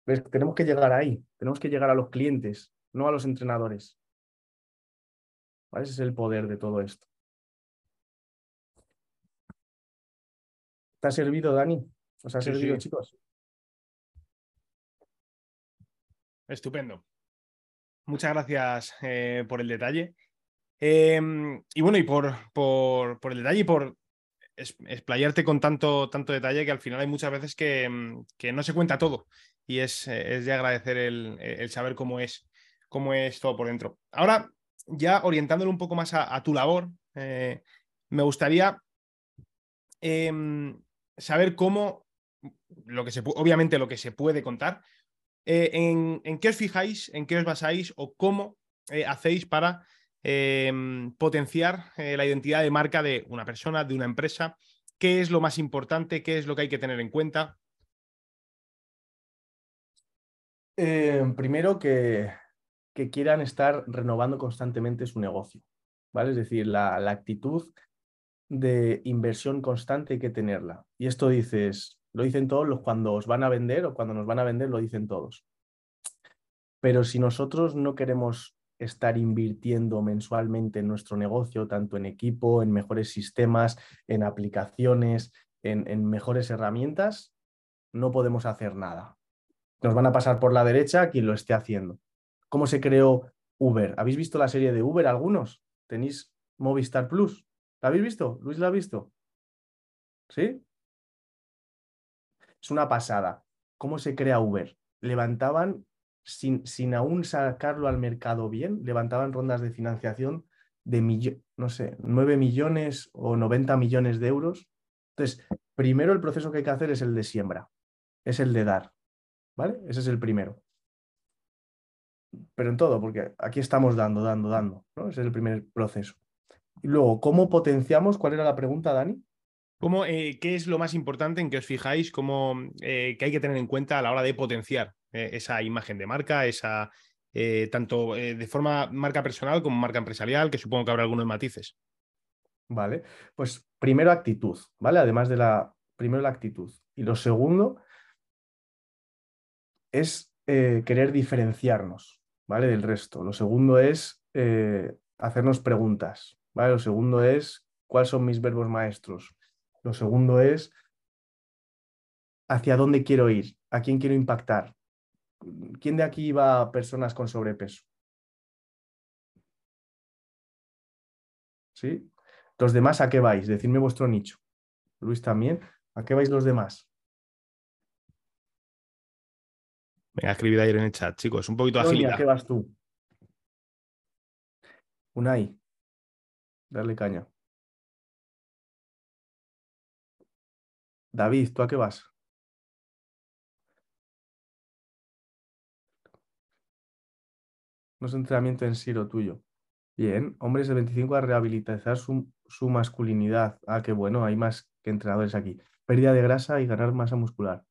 Pues tenemos que llegar ahí, tenemos que llegar a los clientes, no a los entrenadores. Ese es el poder de todo esto. ¿Te ha servido, Dani? ¿Os ha servido, chicos? Estupendo. Muchas gracias eh, por el detalle. Em, y bueno, y por, por, el detalle y por explayarte con tanto, tanto detalle que al final hay muchas veces que, em, no se cuenta todo y es, de agradecer el, saber cómo es, cómo es todo por dentro. Ahora, ya orientándolo un poco más a, tu labor, eh, me gustaría em, saber cómo, lo que se, obviamente lo que se puede contar, eh, en, qué os fijáis, en qué os basáis o cómo eh, hacéis para em, potenciar eh, la identidad de marca de una persona, de una empresa. ¿Qué es lo más importante? ¿Qué es lo que hay que tener en cuenta? primero que, que, quieran estar renovando constantemente su negocio, ¿vale? Es decir, la, la actitud de inversión constante hay que tenerla. Y esto dices, lo dicen todos los cuando os van a vender o cuando nos van a vender, lo dicen todos. Pero si nosotros no queremos estar invirtiendo mensualmente en nuestro negocio, tanto en equipo, en mejores sistemas, en aplicaciones, en, mejores herramientas, no podemos hacer nada. Nos van a pasar por la derecha quien lo esté haciendo. ¿Cómo se creó Uber? ¿Habéis visto la serie de Uber algunos? ¿Tenéis Movistar Plus? ¿La habéis visto? ¿Luis la ha visto? ¿Sí? Es una pasada. ¿Cómo se crea Uber? Levantaban, sin, aún sacarlo al mercado bien, levantaban rondas de financiación de, no sé, 9 millones o 90 millones de euros. Entonces, primero el proceso que hay que hacer es el de siembra, es el de dar, ¿vale? Ese es el primero. Pero en todo, porque aquí estamos dando, dando, dando, ¿no? Ese es el primer proceso. Y luego, ¿cómo potenciamos? ¿Cuál era la pregunta, Dani? ¿Cómo, eh, ¿Qué es lo más importante en que os fijáis? Eh, ¿Qué hay que tener en cuenta a la hora de potenciar eh, esa imagen de marca, esa, tanto de forma marca personal como marca empresarial, que supongo que habrá algunos matices? Vale, pues primero actitud, ¿vale? Además de la, primero la actitud. Y lo segundo es querer diferenciarnos, ¿vale? Del resto. Lo segundo es hacernos preguntas, ¿vale? Lo segundo es cuáles son mis verbos maestros, lo segundo es hacia dónde quiero ir, a quién quiero impactar. ¿Quién de aquí va a personas con sobrepeso? ¿Sí? Los demás, ¿a qué vais? Decidme vuestro nicho. Luis también. ¿A qué vais los demás? Venga, escribid ayer en el chat, chicos. Un poquito de agilidad. ¿A qué vas tú? Unai. Darle caña. David, ¿tú a qué vas? No es entrenamiento en sí lo tuyo. Bien, hombres de 25 a rehabilitar su, su masculinidad. Ah, qué bueno, hay más que entrenadores aquí. Pérdida de grasa y ganar masa muscular.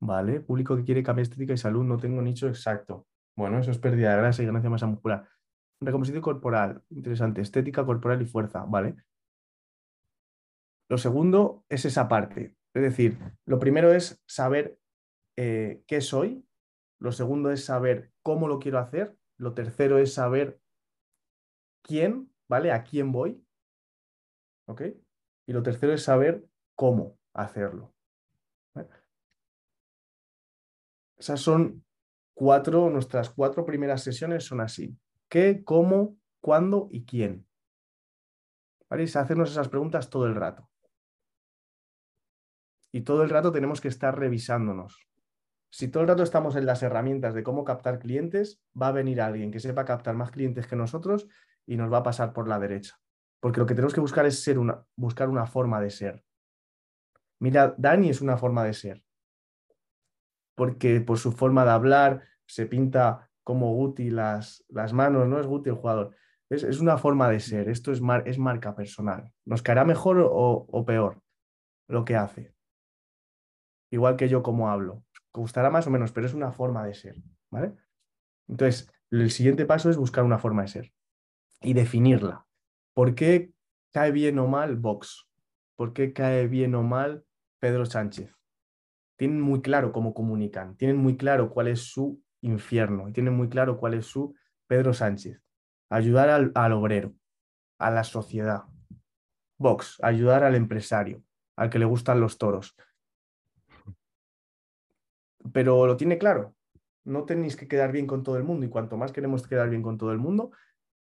Vale, público que quiere cambiar estética y salud, no tengo nicho exacto. Bueno, eso es pérdida de grasa y ganancia de masa muscular. Recomposición corporal, interesante. Estética corporal y fuerza, ¿vale? Lo segundo es esa parte. Es decir, lo primero es saber eh, qué soy. Lo segundo es saber cómo lo quiero hacer. Lo tercero es saber quién, ¿vale? A quién voy. ¿Ok? Y lo tercero es saber cómo hacerlo. Esas son cuatro, nuestras cuatro primeras sesiones son así. ¿Qué, cómo, cuándo y quién? ¿Vale? Y hacernos esas preguntas todo el rato. Y todo el rato tenemos que estar revisándonos. Si todo el rato estamos en las herramientas de cómo captar clientes, va a venir alguien que sepa captar más clientes que nosotros y nos va a pasar por la derecha. Porque lo que tenemos que buscar es ser una, buscar una forma de ser. Mira, Dani es una forma de ser. Porque por su forma de hablar se pinta como Guti las, manos, no es Guti el jugador. Es, una forma de ser. Esto es marca personal. ¿Nos caerá mejor o, o peor lo que hace? Igual que yo como hablo. Gustará más o menos, pero es una forma de ser. ¿Vale? Entonces, el siguiente paso es buscar una forma de ser y definirla. ¿Por qué cae bien o mal Vox? ¿Por qué cae bien o mal Pedro Sánchez? Tienen muy claro cómo comunican, tienen muy claro cuál es su infierno y tienen muy claro cuál es su Pedro Sánchez. Ayudar al, al obrero, a la sociedad. Vox, ayudar al empresario, al que le gustan los toros. Pero lo tiene claro. No tenéis que quedar bien con todo el mundo y cuanto más queremos quedar bien con todo el mundo,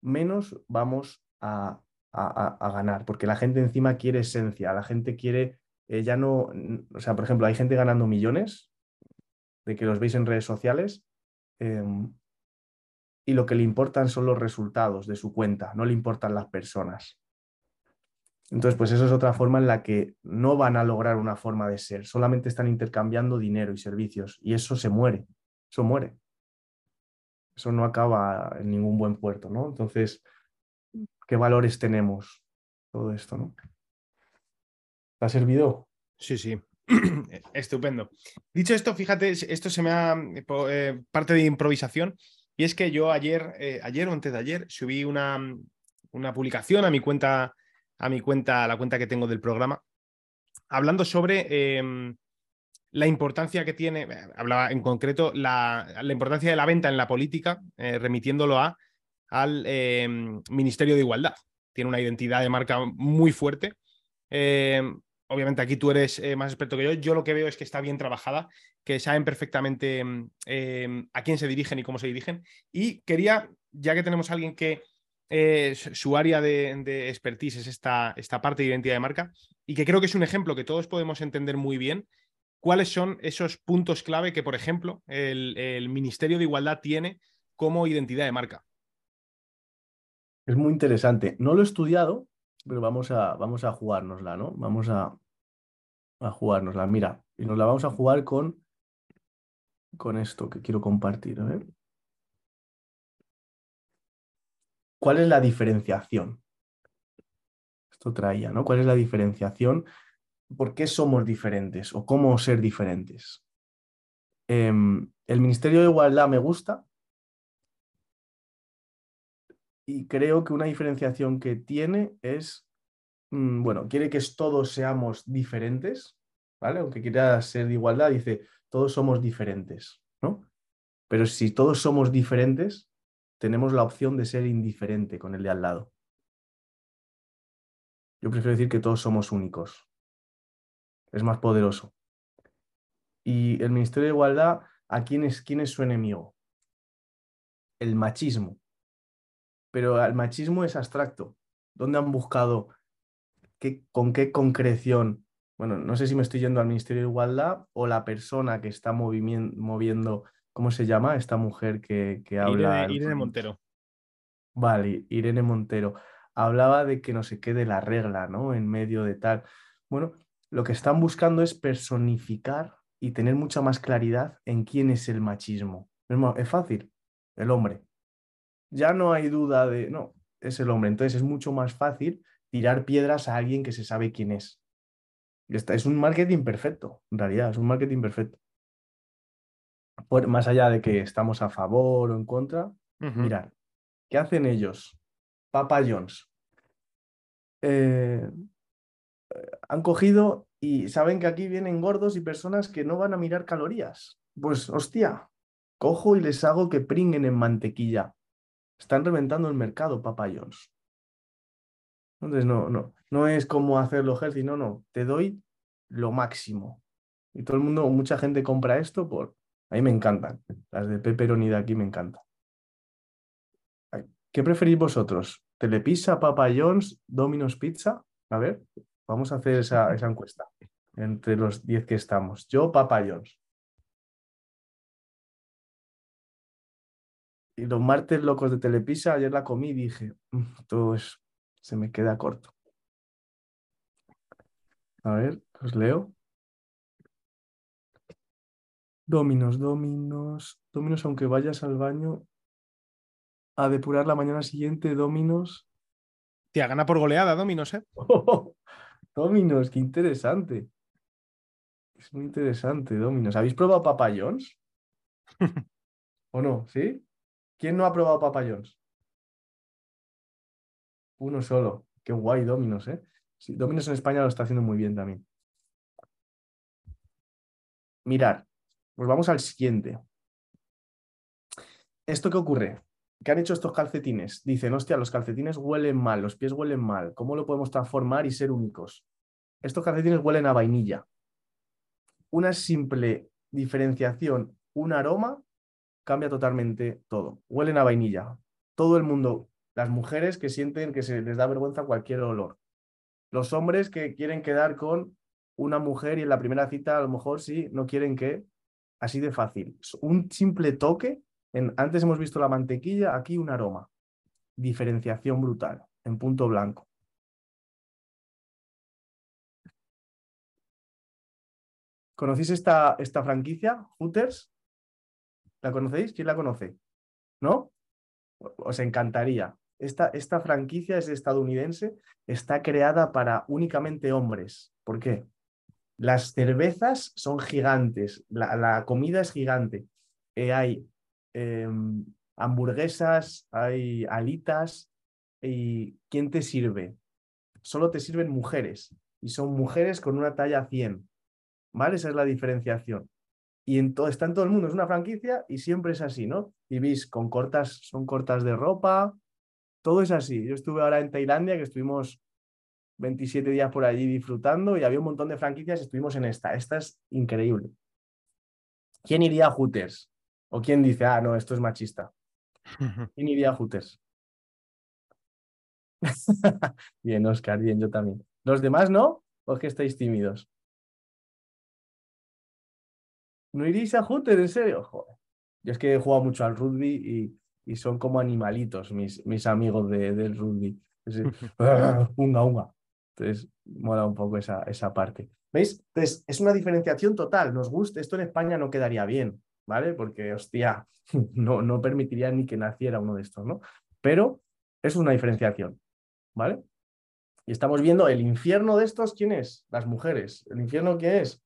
menos vamos a, a, a ganar, porque la gente encima quiere esencia, la gente quiere, eh, ya no, o sea, por ejemplo, hay gente ganando millones, de que los veis en redes sociales, eh, y lo que le importan son los resultados de su cuenta, no le importan las personas. Entonces, pues eso es otra forma en la que no van a lograr una forma de ser, solamente están intercambiando dinero y servicios, y eso se muere, eso muere eso no acaba en ningún buen puerto, ¿no? Entonces, ¿qué valores tenemos todo esto, no? ¿Te ha servido? Sí, sí. Estupendo. Dicho esto, fíjate, esto se me ha eh, parte de improvisación. Y es que yo ayer, eh, ayer o antes de ayer, subí una, una publicación a mi cuenta, a mi cuenta, a la cuenta que tengo del programa, hablando sobre eh, la importancia que tiene, hablaba en concreto, la, la importancia de la venta en la política, eh, remitiéndolo a, al eh, Ministerio de Igualdad. Tiene una identidad de marca muy fuerte. Eh, obviamente aquí tú eres más experto que yo. Yo lo que veo es que está bien trabajada, que saben perfectamente a quién se dirigen y cómo se dirigen. Y quería, ya que tenemos a alguien que su área de, expertise es esta, esta parte de identidad de marca y que creo que es un ejemplo que todos podemos entender muy bien ¿Cuáles son esos puntos clave que, por ejemplo, el, el, Ministerio de Igualdad tiene como identidad de marca? Es muy interesante. No lo he estudiado, pero vamos a, vamos a jugárnosla, ¿no? Vamos a, a jugárnosla. Mira, y nos la vamos a jugar con, con esto que quiero compartir. ¿Cuál es la diferenciación? Esto traía, ¿no? ¿Cuál es la diferenciación por qué somos diferentes o cómo ser diferentes. Eh, el Ministerio de Igualdad me gusta y creo que una diferenciación que tiene es, mmm, bueno, quiere que todos seamos diferentes, ¿vale? Aunque quiera ser de igualdad, dice, todos somos diferentes, ¿no? Pero si todos somos diferentes, tenemos la opción de ser indiferente con el de al lado. Yo prefiero decir que todos somos únicos, es más poderoso. Y el Ministerio de Igualdad, ¿a quién es, quién es su enemigo? El machismo. Pero el machismo es abstracto. ¿Dónde han buscado con qué concreción, bueno, no sé si me estoy yendo al Ministerio de Igualdad o la persona que está moviendo, ¿cómo se llama? Esta mujer que, que habla. Irene, Irene Montero. Vale, Irene Montero. Hablaba de que no se quede la regla, ¿no? En medio de tal. Bueno, lo que están buscando es personificar y tener mucha más claridad en quién es el machismo. Es fácil, el hombre. Ya no hay duda de, no, es el hombre. Entonces es mucho más fácil tirar piedras a alguien que se sabe quién es. Es un marketing perfecto, en realidad, es un marketing perfecto. Más allá de que estamos a favor o en contra, mirar, ¿qué hacen ellos? Papa Jones. Eh, han cogido y saben que aquí vienen gordos y personas que no van a mirar calorías. Pues hostia, cojo y les hago que pringuen en mantequilla. Están reventando el mercado, Papa John's. Entonces, no, no, no es como hacerlo healthy, no, no, te doy lo máximo. Y todo el mundo, mucha gente compra esto por... A mí me encantan. Las de pepperoni de aquí me encantan. ¿Qué preferís vosotros? ¿Telepizza, Papa John's, Domino's Pizza? A ver, Vamos a hacer esa, encuesta entre los 10 que estamos. Yo, Papa John's. Y los martes locos de Telepisa, ayer la comí y dije, mm, todo eso se me queda corto. A ver, os leo. Dominos, dominos, dominos, aunque vayas al baño a depurar la mañana siguiente, dominos. Tía, gana por goleada, dominos, ¿eh? Dominos, qué interesante. Es muy interesante, Dominos. ¿Habéis probado Papa ¿O no? ¿Sí? ¿Quién no ha probado Papa Uno solo. Qué guay, Dominos, ¿eh? Sí, Dominos en España lo está haciendo muy bien también. Mirar, pues vamos al siguiente. ¿Esto qué ocurre? ¿Qué han hecho estos calcetines? Dicen, hostia, los calcetines huelen mal, los pies huelen mal. ¿Cómo lo podemos transformar y ser únicos? Estos calcetines huelen a vainilla. Una simple diferenciación, un aroma, cambia totalmente todo. Huelen a vainilla. Todo el mundo, las mujeres que sienten que se les da vergüenza cualquier olor. Los hombres que quieren quedar con una mujer y en la primera cita a lo mejor sí, no quieren que, así de fácil. Un simple toque antes hemos visto la mantequilla, aquí un aroma. Diferenciación brutal, en punto blanco. ¿Conocéis esta, esta franquicia, Hooters? ¿La conocéis? ¿Quién la conoce? ¿No? Os encantaría. Esta, esta franquicia es estadounidense, está creada para únicamente hombres. ¿Por qué? Las cervezas son gigantes, la, comida es gigante. Eh, hay Em, hamburguesas, hay alitas. ¿Y quién te sirve? Solo te sirven mujeres y son mujeres con una talla 100. ¿Vale? Esa es la diferenciación. Y en todo, está en todo el mundo, es una franquicia y siempre es así, ¿no? Y veis, con cortas, son cortas de ropa, todo es así. Yo estuve ahora en Tailandia, que estuvimos 27 días por allí disfrutando y había un montón de franquicias y estuvimos en esta. Esta es increíble. ¿Quién iría a Hooters? ¿O quién dice, ah, no, esto es machista? ¿Quién iría a Hooters? bien, Oscar, bien, yo también. ¿Los demás no? ¿O es que estáis tímidos? ¿No iréis a Hooters, en serio? Joder. Yo es que he jugado mucho al rugby y, son como animalitos mis, mis amigos del rugby. unga, unga. Entonces, mola un poco esa, esa parte. ¿Veis? Entonces, es una diferenciación total. Nos gusta, esto en España no quedaría bien. ¿vale? Porque, hostia, no, no permitiría ni que naciera uno de estos, ¿no? Pero es una diferenciación, ¿vale? Y estamos viendo el infierno de estos, ¿quién es? Las mujeres. ¿El infierno qué es?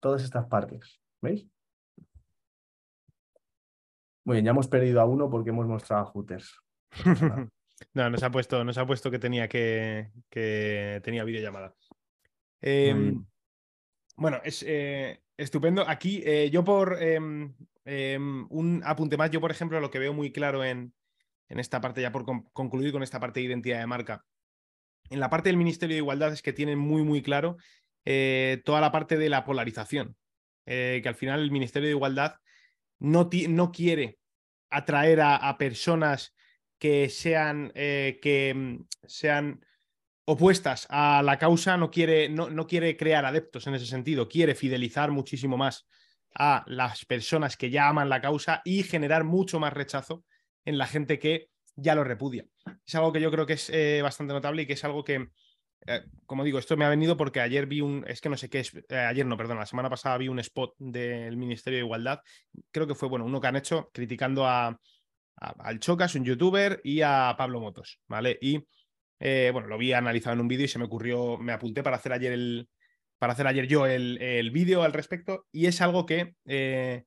Todas estas partes, ¿veis? Muy bien, ya hemos perdido a uno porque hemos mostrado a Hooters. no, nos ha puesto, nos ha puesto que tenía que, que tenía videollamada. Em, bueno, es, eh, Estupendo. Aquí, eh, yo por em, em, un apunte más, yo por ejemplo, lo que veo muy claro en, en esta parte, ya por concluir con esta parte de identidad de marca, en la parte del Ministerio de Igualdad es que tienen muy, muy claro eh, toda la parte de la polarización, que al final el Ministerio de Igualdad no, no quiere atraer a, personas que sean, que mm, sean opuestas a la causa, no quiere, no, no quiere crear adeptos en ese sentido, quiere fidelizar muchísimo más a las personas que ya aman la causa y generar mucho más rechazo en la gente que ya lo repudia. Es algo que yo creo que es eh, bastante notable y que es algo que, eh, como digo, esto me ha venido porque ayer vi un, es que no sé qué es, eh, ayer no, perdón, la semana pasada vi un spot del Ministerio de Igualdad, creo que fue, bueno, uno que han hecho criticando a, al Chocas, un youtuber, y a Pablo Motos, ¿vale? Y bueno, lo vi analizado en un vídeo y se me ocurrió, me apunté para hacer ayer el, para hacer ayer yo el, vídeo al respecto y es algo que, eh,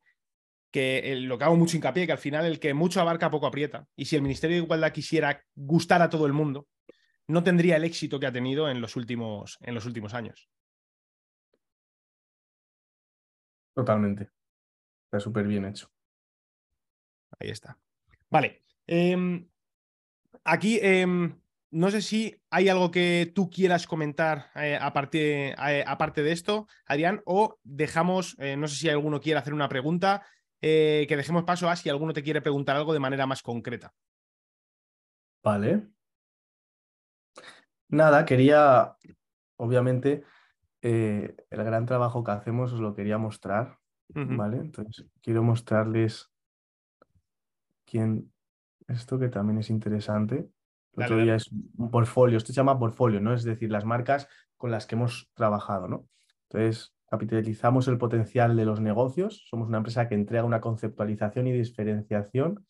que lo que hago mucho hincapié, que al final el que mucho abarca poco aprieta. Y si el Ministerio de Igualdad quisiera gustar a todo el mundo, no tendría el éxito que ha tenido en los últimos, en los últimos años. Totalmente. Está súper bien hecho. Ahí está. Vale. Em, aquí em, no sé si hay algo que tú quieras comentar eh, aparte, eh, aparte, de esto, Adrián, o dejamos, eh, no sé si alguno quiere hacer una pregunta, que dejemos paso a si alguno te quiere preguntar algo de manera más concreta. Vale. Nada, quería, obviamente, el gran trabajo que hacemos os lo quería mostrar, ¿vale? Entonces, quiero mostrarles quién, esto que también es interesante. El otro día es un portfolio, esto se llama portfolio, ¿no? Es decir, las marcas con las que hemos trabajado, ¿no? Entonces, capitalizamos el potencial de los negocios, somos una empresa que entrega una conceptualización y diferenciación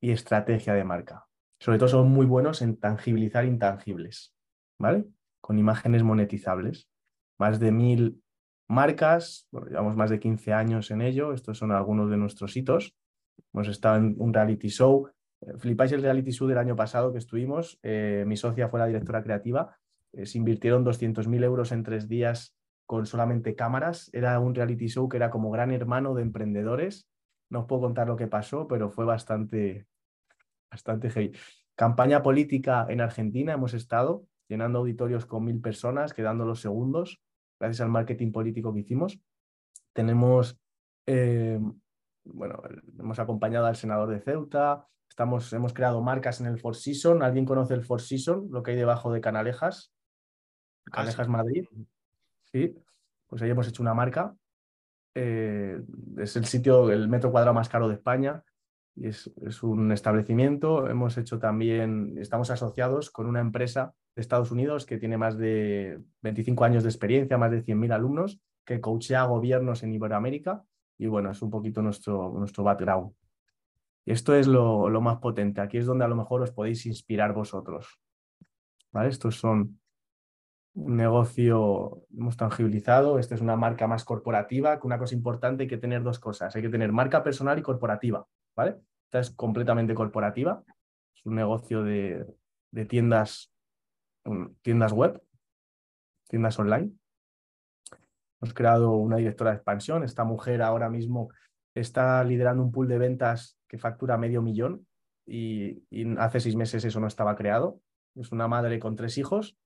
y estrategia de marca. Sobre todo somos muy buenos en tangibilizar intangibles, ¿vale? Con imágenes monetizables. Más de mil marcas, bueno, llevamos más de 15 años en ello, estos son algunos de nuestros hitos. Hemos estado en un reality show Flipáis el reality show del año pasado que estuvimos. Eh, mi socia fue la directora creativa. Eh, se invirtieron 200.000 euros en tres días con solamente cámaras. Era un reality show que era como gran hermano de emprendedores. No os puedo contar lo que pasó, pero fue bastante, bastante heavy. Campaña política en Argentina hemos estado llenando auditorios con mil personas, quedando los segundos, gracias al marketing político que hicimos. Tenemos, eh, bueno, hemos acompañado al senador de Ceuta, Estamos, hemos creado marcas en el Four Seasons. ¿Alguien conoce el Four Seasons? Lo que hay debajo de Canalejas. Ah, Canalejas Madrid. Sí, pues ahí hemos hecho una marca. Eh, es el sitio, el metro cuadrado más caro de España. Y es, es, un establecimiento. Hemos hecho también, estamos asociados con una empresa de Estados Unidos que tiene más de 25 años de experiencia, más de 100.000 alumnos, que coachea gobiernos en Iberoamérica. Y bueno, es un poquito nuestro, nuestro background. Esto es lo, más potente. Aquí es donde a lo mejor os podéis inspirar vosotros. ¿Vale? Estos son un negocio, hemos tangibilizado, esta es una marca más corporativa, que una cosa importante hay que tener dos cosas, hay que tener marca personal y corporativa, ¿vale? Esta es completamente corporativa, es un negocio de, de tiendas, tiendas web, tiendas online. Hemos creado una directora de expansión, esta mujer ahora mismo está liderando un pool de ventas que factura medio millón y, hace seis meses eso no estaba creado. Es una madre con tres hijos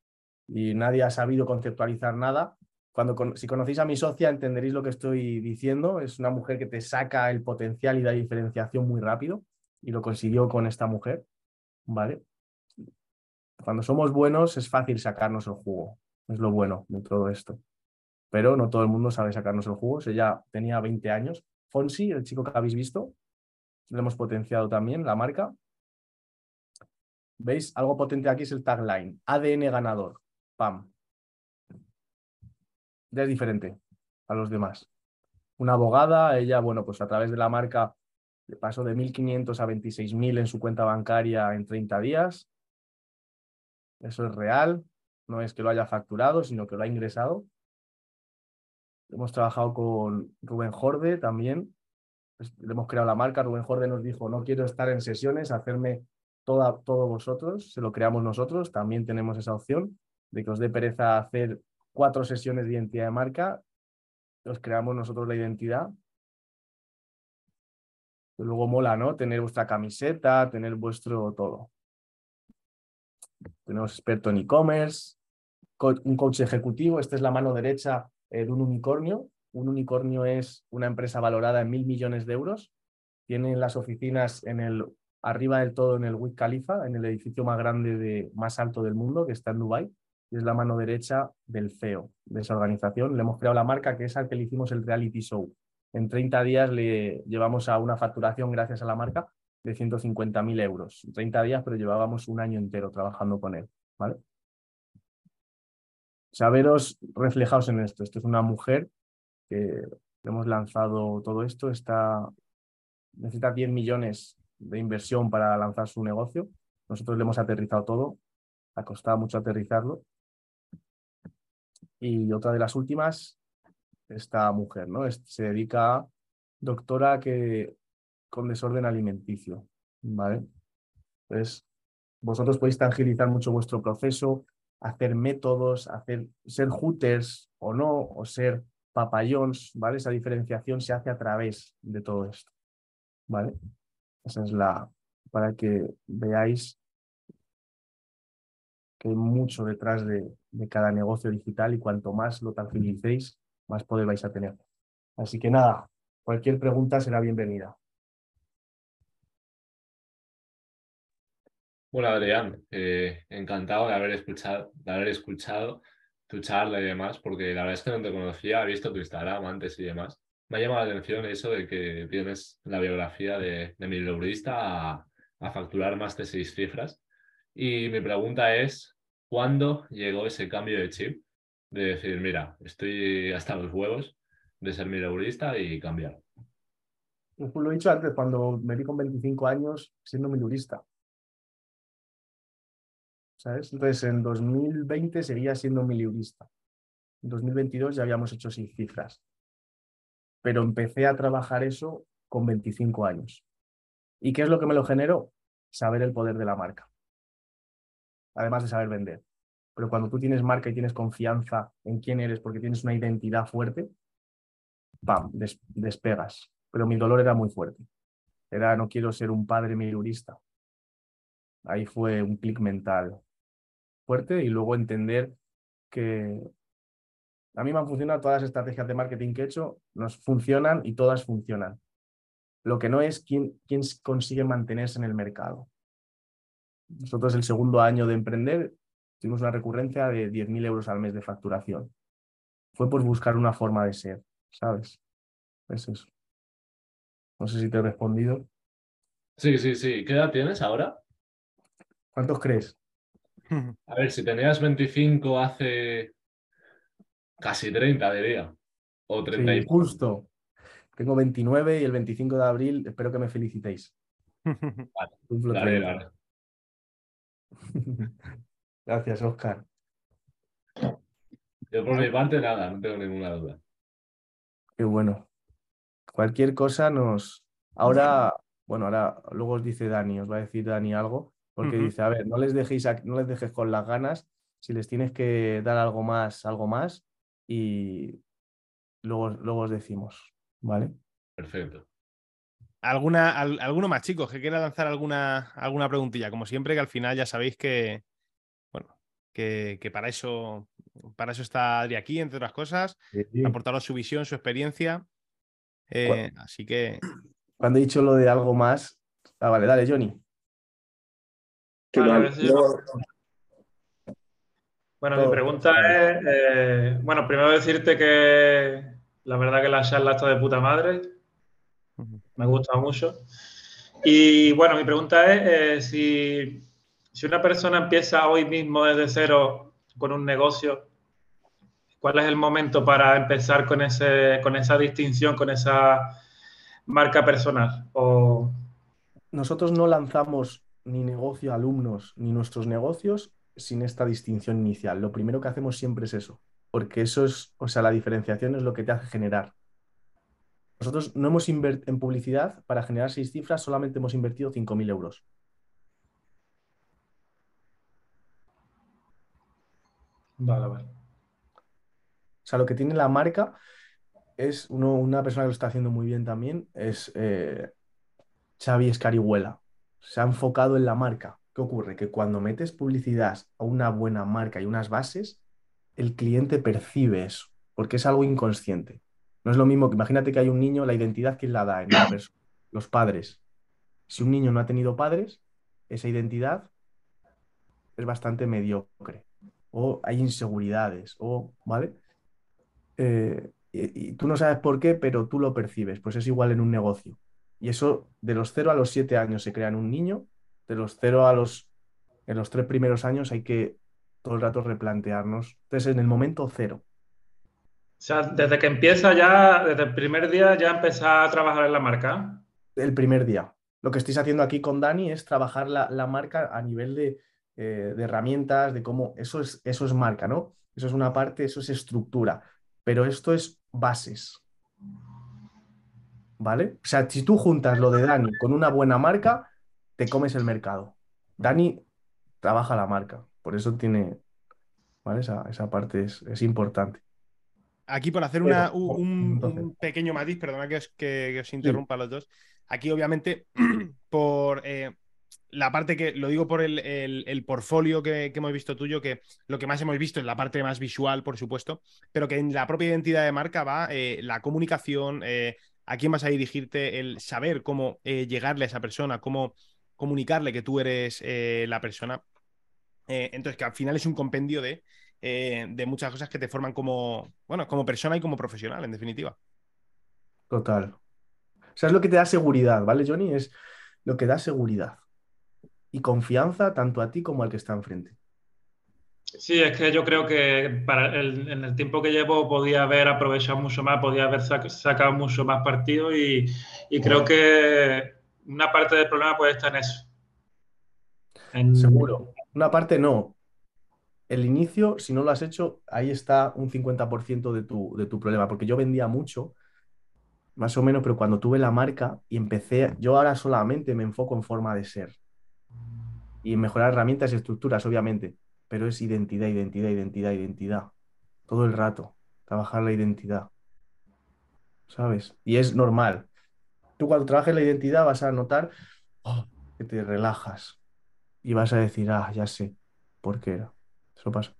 y nadie ha sabido conceptualizar nada. Cuando, si conocéis a mi socia entenderéis lo que estoy diciendo. Es una mujer que te saca el potencial y la diferenciación muy rápido y lo consiguió con esta mujer. ¿Vale? Cuando somos buenos es fácil sacarnos el jugo. Es lo bueno de todo esto. Pero no todo el mundo sabe sacarnos el jugo. Ella tenía 20 años Fonsi, el chico que habéis visto, lo hemos potenciado también, la marca. ¿Veis? Algo potente aquí es el tagline, ADN ganador, pam. Ya es diferente a los demás. Una abogada, ella, bueno, pues a través de la marca pasó de 1.500 a 26.000 en su cuenta bancaria en 30 días. Eso es real, no es que lo haya facturado, sino que lo ha ingresado. Hemos trabajado con Rubén Jorde también. Le hemos creado la marca. Rubén Jorde nos dijo, no quiero estar en sesiones, hacerme toda, todos vosotros. Se lo creamos nosotros. También tenemos esa opción de que os dé pereza hacer cuatro sesiones de identidad de marca. Os creamos nosotros la identidad. luego mola, ¿no? Tener vuestra camiseta, tener vuestro todo. Tenemos experto en e-commerce, un coach ejecutivo. Esta es la mano derecha de un unicornio. Un unicornio es una empresa valorada en mil millones de euros. Tienen las oficinas en el, arriba del todo en el Wiz Khalifa, en el edificio más grande, de, más alto del mundo, que está en Dubái. es la mano derecha del CEO de esa organización. Le hemos creado la marca que es al que le hicimos el reality show. En 30 días le llevamos a una facturación gracias a la marca de 150.000 euros. 30 días, pero llevábamos un año entero trabajando con él. ¿vale? Saberos reflejados en esto. Esto es una mujer que hemos lanzado todo esto. Está, necesita 10 millones de inversión para lanzar su negocio. Nosotros le hemos aterrizado todo. Ha costado mucho aterrizarlo. Y otra de las últimas, esta mujer, ¿no? Se dedica a doctora que con desorden alimenticio, ¿vale? Entonces, vosotros podéis tangibilizar mucho vuestro proceso, hacer métodos, hacer, ser hooters o no, o ser papayons, ¿vale? Esa diferenciación se hace a través de todo esto, ¿vale? Esa es la, para que veáis que hay mucho detrás de, cada negocio digital y cuanto más lo tangibilicéis, más poder vais a tener. Así que nada, cualquier pregunta será bienvenida. Hola Adrián, eh, encantado de haber, escuchado, de haber escuchado tu charla y demás, porque la verdad es que no te conocía, he visto tu Instagram antes y demás. Me ha llamado la atención eso de que tienes la biografía de, de mi a, a facturar más de seis cifras. Y mi pregunta es, ¿cuándo llegó ese cambio de chip de decir, mira, estoy hasta los huevos de ser milurista y cambiar? Pues lo he dicho antes, cuando me vi con 25 años siendo milurista. Entonces, en 2020 seguía siendo milurista. En 2022 ya habíamos hecho seis cifras. Pero empecé a trabajar eso con 25 años. ¿Y qué es lo que me lo generó? Saber el poder de la marca. Además de saber vender. Pero cuando tú tienes marca y tienes confianza en quién eres porque tienes una identidad fuerte, ¡pam! despegas. Pero mi dolor era muy fuerte. Era, no quiero ser un padre milurista. Ahí fue un clic mental fuerte y luego entender que a mí me han funcionado todas las estrategias de marketing que he hecho, nos funcionan y todas funcionan. Lo que no es quién, quién consigue mantenerse en el mercado. Nosotros el segundo año de emprender tuvimos una recurrencia de 10.000 euros al mes de facturación. Fue por buscar una forma de ser, ¿sabes? Es eso. No sé si te he respondido. Sí, sí, sí. ¿Qué edad tienes ahora? ¿Cuántos crees? A ver, si tenías 25 hace casi 30, diría. O 30 sí, justo. Tengo 29 y el 25 de abril espero que me felicitéis. Vale, Gracias, Oscar. Yo por mi parte nada, no tengo ninguna duda. Qué bueno. Cualquier cosa nos... Ahora, bueno, ahora luego os dice Dani, os va a decir Dani algo, porque dice, a ver, no les, dejéis, no les dejes con las ganas, si les tienes que dar algo más, algo más, y luego, luego os decimos, ¿vale? Perfecto. ¿Alguna, ¿Alguno más, chicos, que quiera lanzar alguna, alguna preguntilla? Como siempre, que al final ya sabéis que, bueno, que, que para, eso, para eso está Adri aquí, entre otras cosas, aportaros su visión, su experiencia. Eh, así que. Cuando he dicho lo de algo más. Ah, vale, dale, Johnny. Bueno, mi pregunta es, eh, bueno, primero decirte que la verdad que la charla está de puta madre, me gusta mucho. Y bueno, mi pregunta es eh, si, si una persona empieza hoy mismo desde cero con un negocio, ¿cuál es el momento para empezar con, ese, con esa distinción, con esa marca personal? O... Nosotros no lanzamos ni negocio alumnos ni nuestros negocios sin esta distinción inicial. Lo primero que hacemos siempre es eso, porque eso es, o sea, la diferenciación es lo que te hace generar. Nosotros no hemos invertido en publicidad para generar seis cifras, solamente hemos invertido 5.000 euros. Vale, vale. O sea, lo que tiene la marca es una persona que lo está haciendo muy bien también, es eh, Xavi Escarihuela se ha enfocado en la marca. ¿Qué ocurre? Que cuando metes publicidad a una buena marca y unas bases, el cliente percibe eso, porque es algo inconsciente. No es lo mismo que imagínate que hay un niño, la identidad, ¿quién la da? En Los padres. Si un niño no ha tenido padres, esa identidad es bastante mediocre. o hay inseguridades, o, ¿vale? Eh, y, tú no sabes por qué, pero tú lo percibes. Pues es igual en un negocio. Y eso de los 0 a los 7 años se crea en un niño, de los 0 a los... En los tres primeros años hay que todo el rato replantearnos. Entonces, en el momento cero. O sea, desde que empieza ya, desde el primer día ya empieza a trabajar en la marca. El primer día. Lo que estáis haciendo aquí con Dani es trabajar la, marca a nivel de, eh, de, herramientas, de cómo eso es, eso es marca, ¿no? Eso es una parte, eso es estructura pero esto es bases. ¿Vale? O sea, si tú juntas lo de Dani con una buena marca, te comes el mercado. Dani trabaja la marca, por eso tiene, ¿vale? Esa, parte es, importante. Aquí por hacer una, un, pequeño matiz, perdona que os, que, os interrumpa los dos. Aquí obviamente por eh, la parte que, lo digo por el, el, portfolio que, hemos visto tuyo, que lo que más hemos visto es la parte más visual, por supuesto, pero que en la propia identidad de marca va eh, la comunicación, eh, a quién vas a dirigirte, el saber cómo eh, llegarle a esa persona, cómo comunicarle que tú eres la persona. entonces, que al final es un compendio de, de muchas cosas que te forman como, bueno, como persona y como profesional, en definitiva. Total. O sea, es lo que te da seguridad, ¿vale, Johnny? Es lo que da seguridad y confianza tanto a ti como al que está enfrente. Sí, es que yo creo que para en el tiempo que llevo podía haber aprovechado mucho más, podía haber sacado mucho más partido y, creo que una parte del problema puede estar en eso. Seguro. Una parte no. El inicio, si no lo has hecho, ahí está un 50% de tu, de tu problema, porque yo vendía mucho, más o menos, pero cuando tuve la marca y empecé, yo ahora solamente me enfoco en forma de ser y mejorar herramientas y estructuras, obviamente, pero es identidad, identidad, identidad, identidad. Todo el rato, trabajar la identidad. ¿Sabes? Y es normal. Tú cuando trabajes la identidad vas a notar oh, que te relajas y vas a decir, ah, ya sé por qué era. Eso pasa.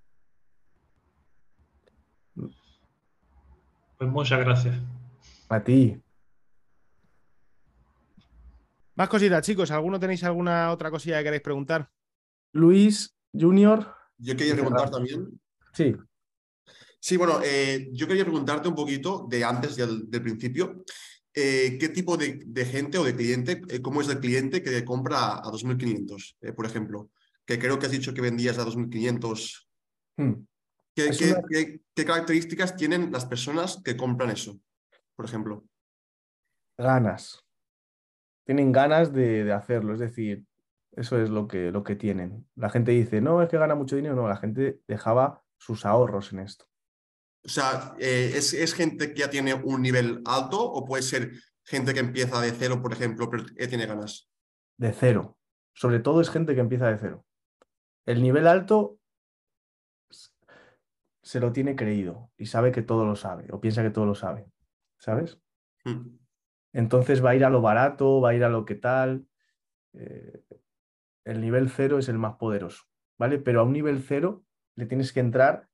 Pues muchas gracias. A ti. Más cositas, chicos. ¿Alguno tenéis alguna otra cosilla que queréis preguntar? Luis, Junior. Yo quería preguntar también. Sí. Sí, bueno, eh, yo quería preguntarte un poquito de antes del, principio. Eh, ¿Qué tipo de, gente o de cliente, eh, cómo es el cliente que compra a 2.500, por ejemplo? Que creo que has dicho que vendías a 2.500. Hmm. ¿Qué, ¿Qué características tienen las personas que compran eso, por ejemplo? Ganas tienen ganas de, hacerlo, es decir, eso es lo que, lo que tienen. La gente dice, no, es que gana mucho dinero, no, la gente dejaba sus ahorros en esto. O sea, eh, ¿es, gente que ya tiene un nivel alto o puede ser gente que empieza de cero, por ejemplo, pero tiene ganas? De cero. Sobre todo es gente que empieza de cero. El nivel alto se lo tiene creído y sabe que todo lo sabe o piensa que todo lo sabe. ¿Sabes? Mm. Entonces va a ir a lo barato, va a ir a lo que tal. Eh, el nivel cero es el más poderoso, ¿vale? Pero a un nivel cero le tienes que entrar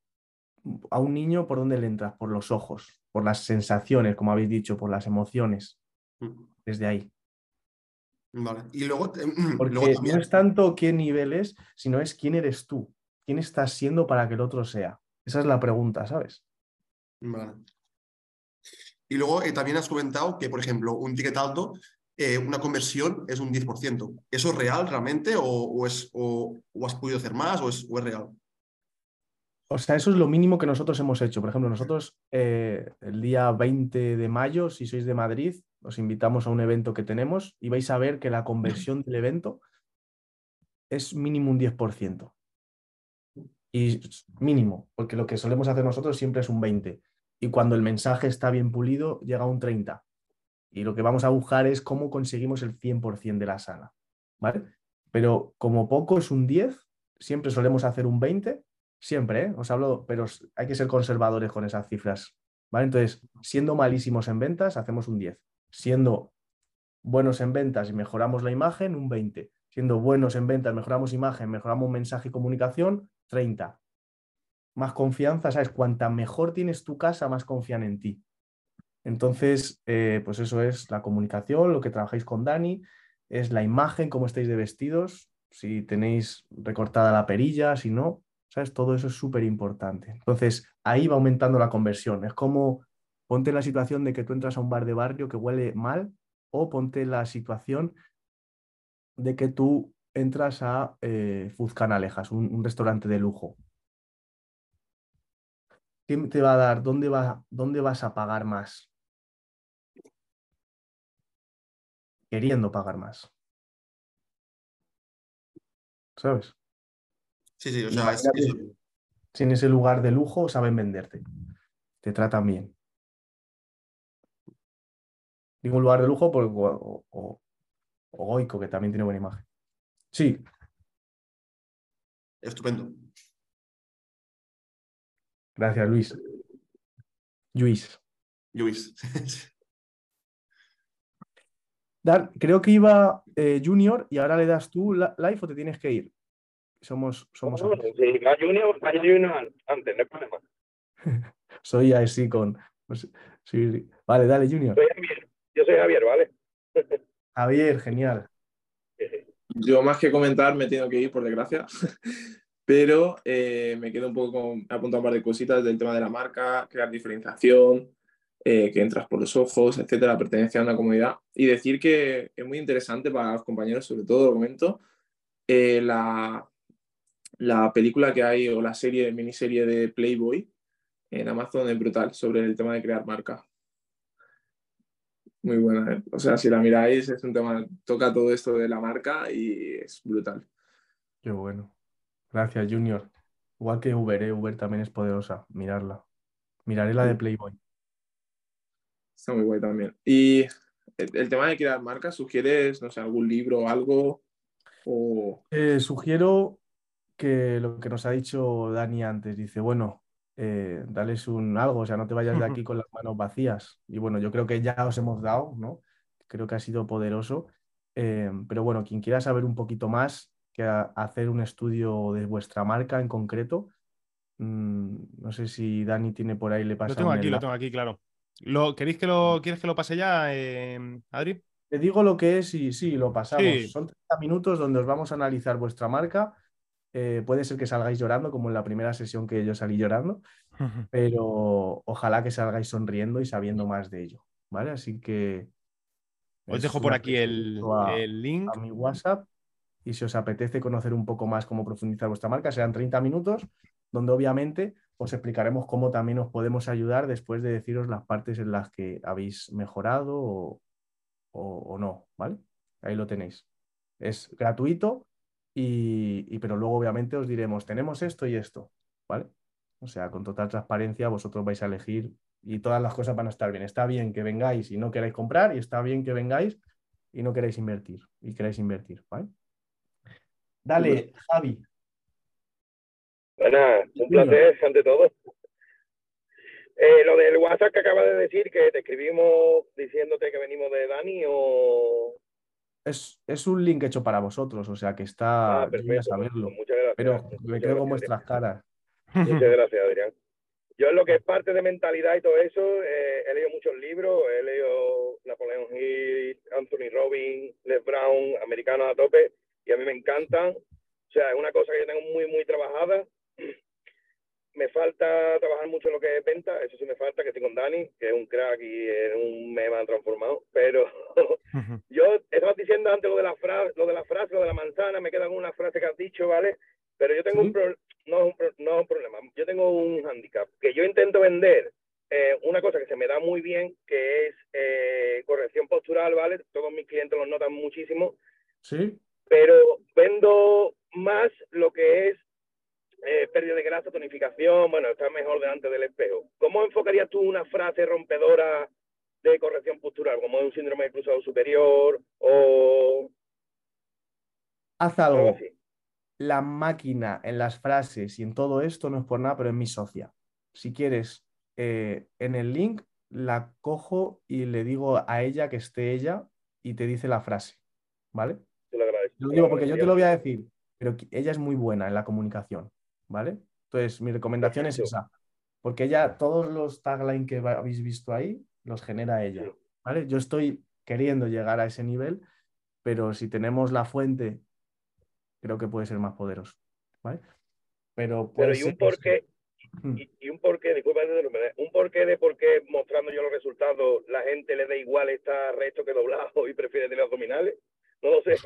a un niño por donde le entras, por los ojos, por las sensaciones, como habéis dicho, por las emociones, mm. desde ahí. Vale. Y luego, Porque no es tanto qué nivel es, sino es quién eres tú, quién estás siendo para que el otro sea. Esa es la pregunta, ¿sabes? Vale. Y luego eh, también has comentado que, por ejemplo, un ticket alto, eh, una conversión es un 10%. ¿Eso es real realmente o, es, o, has podido hacer más o es, real? O sea, eso es lo mínimo que nosotros hemos hecho. Por ejemplo, nosotros eh, el día 20 de mayo, si sois de Madrid, os invitamos a un evento que tenemos y vais a ver que la conversión del evento es mínimo un 10%. Y mínimo, porque lo que solemos hacer nosotros siempre es un 20% y cuando el mensaje está bien pulido llega a un 30. Y lo que vamos a buscar es cómo conseguimos el 100% de la sala, ¿vale? Pero como poco es un 10, siempre solemos hacer un 20, siempre, ¿eh? Os hablo, pero hay que ser conservadores con esas cifras, ¿vale? Entonces, siendo malísimos en ventas, hacemos un 10. Siendo buenos en ventas y mejoramos la imagen, un 20. Siendo buenos en ventas, mejoramos imagen, mejoramos mensaje y comunicación, 30 más confianza, ¿sabes? Cuanta mejor tienes tu casa, más confían en ti. Entonces, eh, pues eso es la comunicación, lo que trabajáis con Dani, es la imagen, cómo estáis de vestidos, si tenéis recortada la perilla, si no, ¿Sabes? Todo eso es súper importante. Entonces, ahí va aumentando la conversión. Es como ponte en la situación de que tú entras a un bar de barrio que huele mal o ponte en la situación de que tú entras a eh, Fuzcanalejas, un, un restaurante de lujo. ¿Qué te va a dar? ¿Dónde, va, ¿Dónde vas a pagar más? Queriendo pagar más. ¿Sabes? Sí, sí, o sea, es, si en ese lugar de lujo saben venderte, te tratan bien. Digo un lugar de lujo por, o, o, Goico, que también tiene buena imagen. Sí. Estupendo. Gracias, Luis. Luis. Luis. Dar, creo que iba eh, Junior y ahora le das tú live o te tienes que ir. Somos, somos no, sí, la Junior, la Junior antes, no hay problema. soy así con. Sí, vale, dale, Junior. Soy Javier. Yo soy Javier, ¿vale? Javier, genial. Yo más que comentar me tengo que ir, por desgracia. Pero eh, me quedo un poco con, apuntado un par de cositas del tema de la marca, crear diferenciación, eh, que entras por los ojos, etcétera, pertenencia a una comunidad. Y decir que es muy interesante para los compañeros, sobre todo, lo comento, eh, la, la película que hay o la serie, miniserie de Playboy en Amazon es brutal sobre el tema de crear marca. Muy buena, o sea, si la miráis, es un tema, toca todo esto de la marca y es brutal. Qué bueno. Gracias, Junior. Igual que Uber, ¿eh? Uber también es poderosa. Mirarla. Miraré la de Playboy. Está muy guay también. Y el, tema de crear marcas, ¿sugieres, no sé, algún libro o algo? O... Eh, sugiero que lo que nos ha dicho Dani antes, dice, bueno, eh, dales un algo, o sea, no te vayas de aquí con las manos vacías. Y bueno, yo creo que ya os hemos dado, ¿no? Creo que ha sido poderoso. Eh, pero bueno, quien quiera saber un poquito más, que hacer un estudio de vuestra marca en concreto. Mm, no sé si Dani tiene por ahí, le pasa. Lo tengo aquí, lo tengo aquí, claro. ¿Lo, ¿queréis que lo, ¿Quieres que lo pase ya, eh, Adri? Te digo lo que es y sí, lo pasamos. Son 30 minutos donde os vamos a analizar vuestra marca. Eh, puede ser que salgáis llorando, como en la primera sesión que yo salí llorando, pero ojalá que salgáis sonriendo y sabiendo más de ello. ¿Vale? Así que. Os dejo por aquí el, el link. A mi WhatsApp y si os apetece conocer un poco más cómo profundizar vuestra marca, serán 30 minutos, donde obviamente os explicaremos cómo también os podemos ayudar después de deciros las partes en las que habéis mejorado o, no, ¿vale? Ahí lo tenéis. Es gratuito, y, pero luego obviamente os diremos, tenemos esto y esto, ¿vale? O sea, con total transparencia vosotros vais a elegir y todas las cosas van a estar bien. Está bien que vengáis y no queráis comprar y está bien que vengáis y no queráis invertir y queráis invertir, ¿vale? Dale, Javi. Bueno, un placer ante todo. Eh, lo del WhatsApp que acabas de decir, que te escribimos diciéndote que venimos de Dani o... Es, es un link hecho para vosotros, o sea que está ah, perfecto, saberlo. Pues muchas gracias. Pero me quedo con vuestras caras. Muchas gracias, Adrián. Yo en lo que es parte de mentalidad y todo eso, eh, he leído muchos libros, he leído Napoleon Hill, Anthony Robbins, Les Brown, Americanos a tope, y a mí me encantan. O sea, es una cosa que yo tengo muy, muy trabajada. Me falta trabajar mucho en lo que es venta, eso sí me falta, que estoy con Dani, que es un crack y es un meme transformado, pero yo estabas diciendo antes lo de la frase, lo de la frase, lo de la manzana, me quedan una frase que has dicho, ¿vale? Pero yo tengo un, no, no es un problema, yo tengo un handicap, que yo intento vender eh, una cosa que se me da muy bien, que es eh, corrección postural, ¿vale? Todos mis clientes lo notan muchísimo. Sí pero vendo más lo que es eh, pérdida de grasa, tonificación, bueno, está mejor delante del espejo. ¿Cómo enfocarías tú una frase rompedora de corrección postural, como un síndrome de cruzado superior o... Haz algo. La máquina en las frases y en todo esto no es por nada, pero es mi socia. Si quieres, eh, en el link la cojo y le digo a ella que esté ella y te dice la frase, ¿vale? Lo digo porque yo te lo voy a decir, pero ella es muy buena en la comunicación, ¿vale? Entonces, mi recomendación es esa, porque ella, todos los taglines que habéis visto ahí, los genera ella, ¿vale? Yo estoy queriendo llegar a ese nivel, pero si tenemos la fuente, creo que puede ser más poderoso, ¿vale? Pero, pero y un porqué, hmm. y, y, un porqué, disculpa, un porqué de por qué mostrando yo los resultados la gente le da igual estar recto que doblado y prefiere tener abdominales. No lo sé.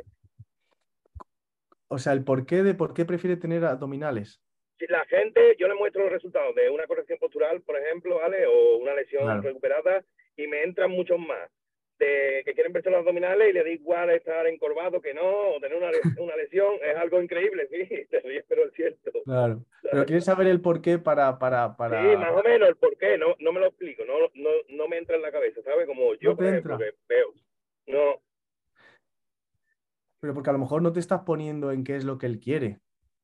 O sea, el porqué de por qué prefiere tener abdominales. Si la gente, yo le muestro los resultados de una corrección postural, por ejemplo, ¿vale? O una lesión recuperada y me entran muchos más de que quieren verse los abdominales y le da igual estar encorvado que no, o tener una, una lesión, es algo increíble, sí, te ríes, pero es cierto. Claro, pero quieres saber el porqué para, para, para... Sí, más o menos el porqué, no, no me lo explico, no, no, no me entra en la cabeza, ¿sabes? Como yo, por ejemplo, que veo, no. Pero porque a lo mejor no te estás poniendo en qué es lo que él quiere,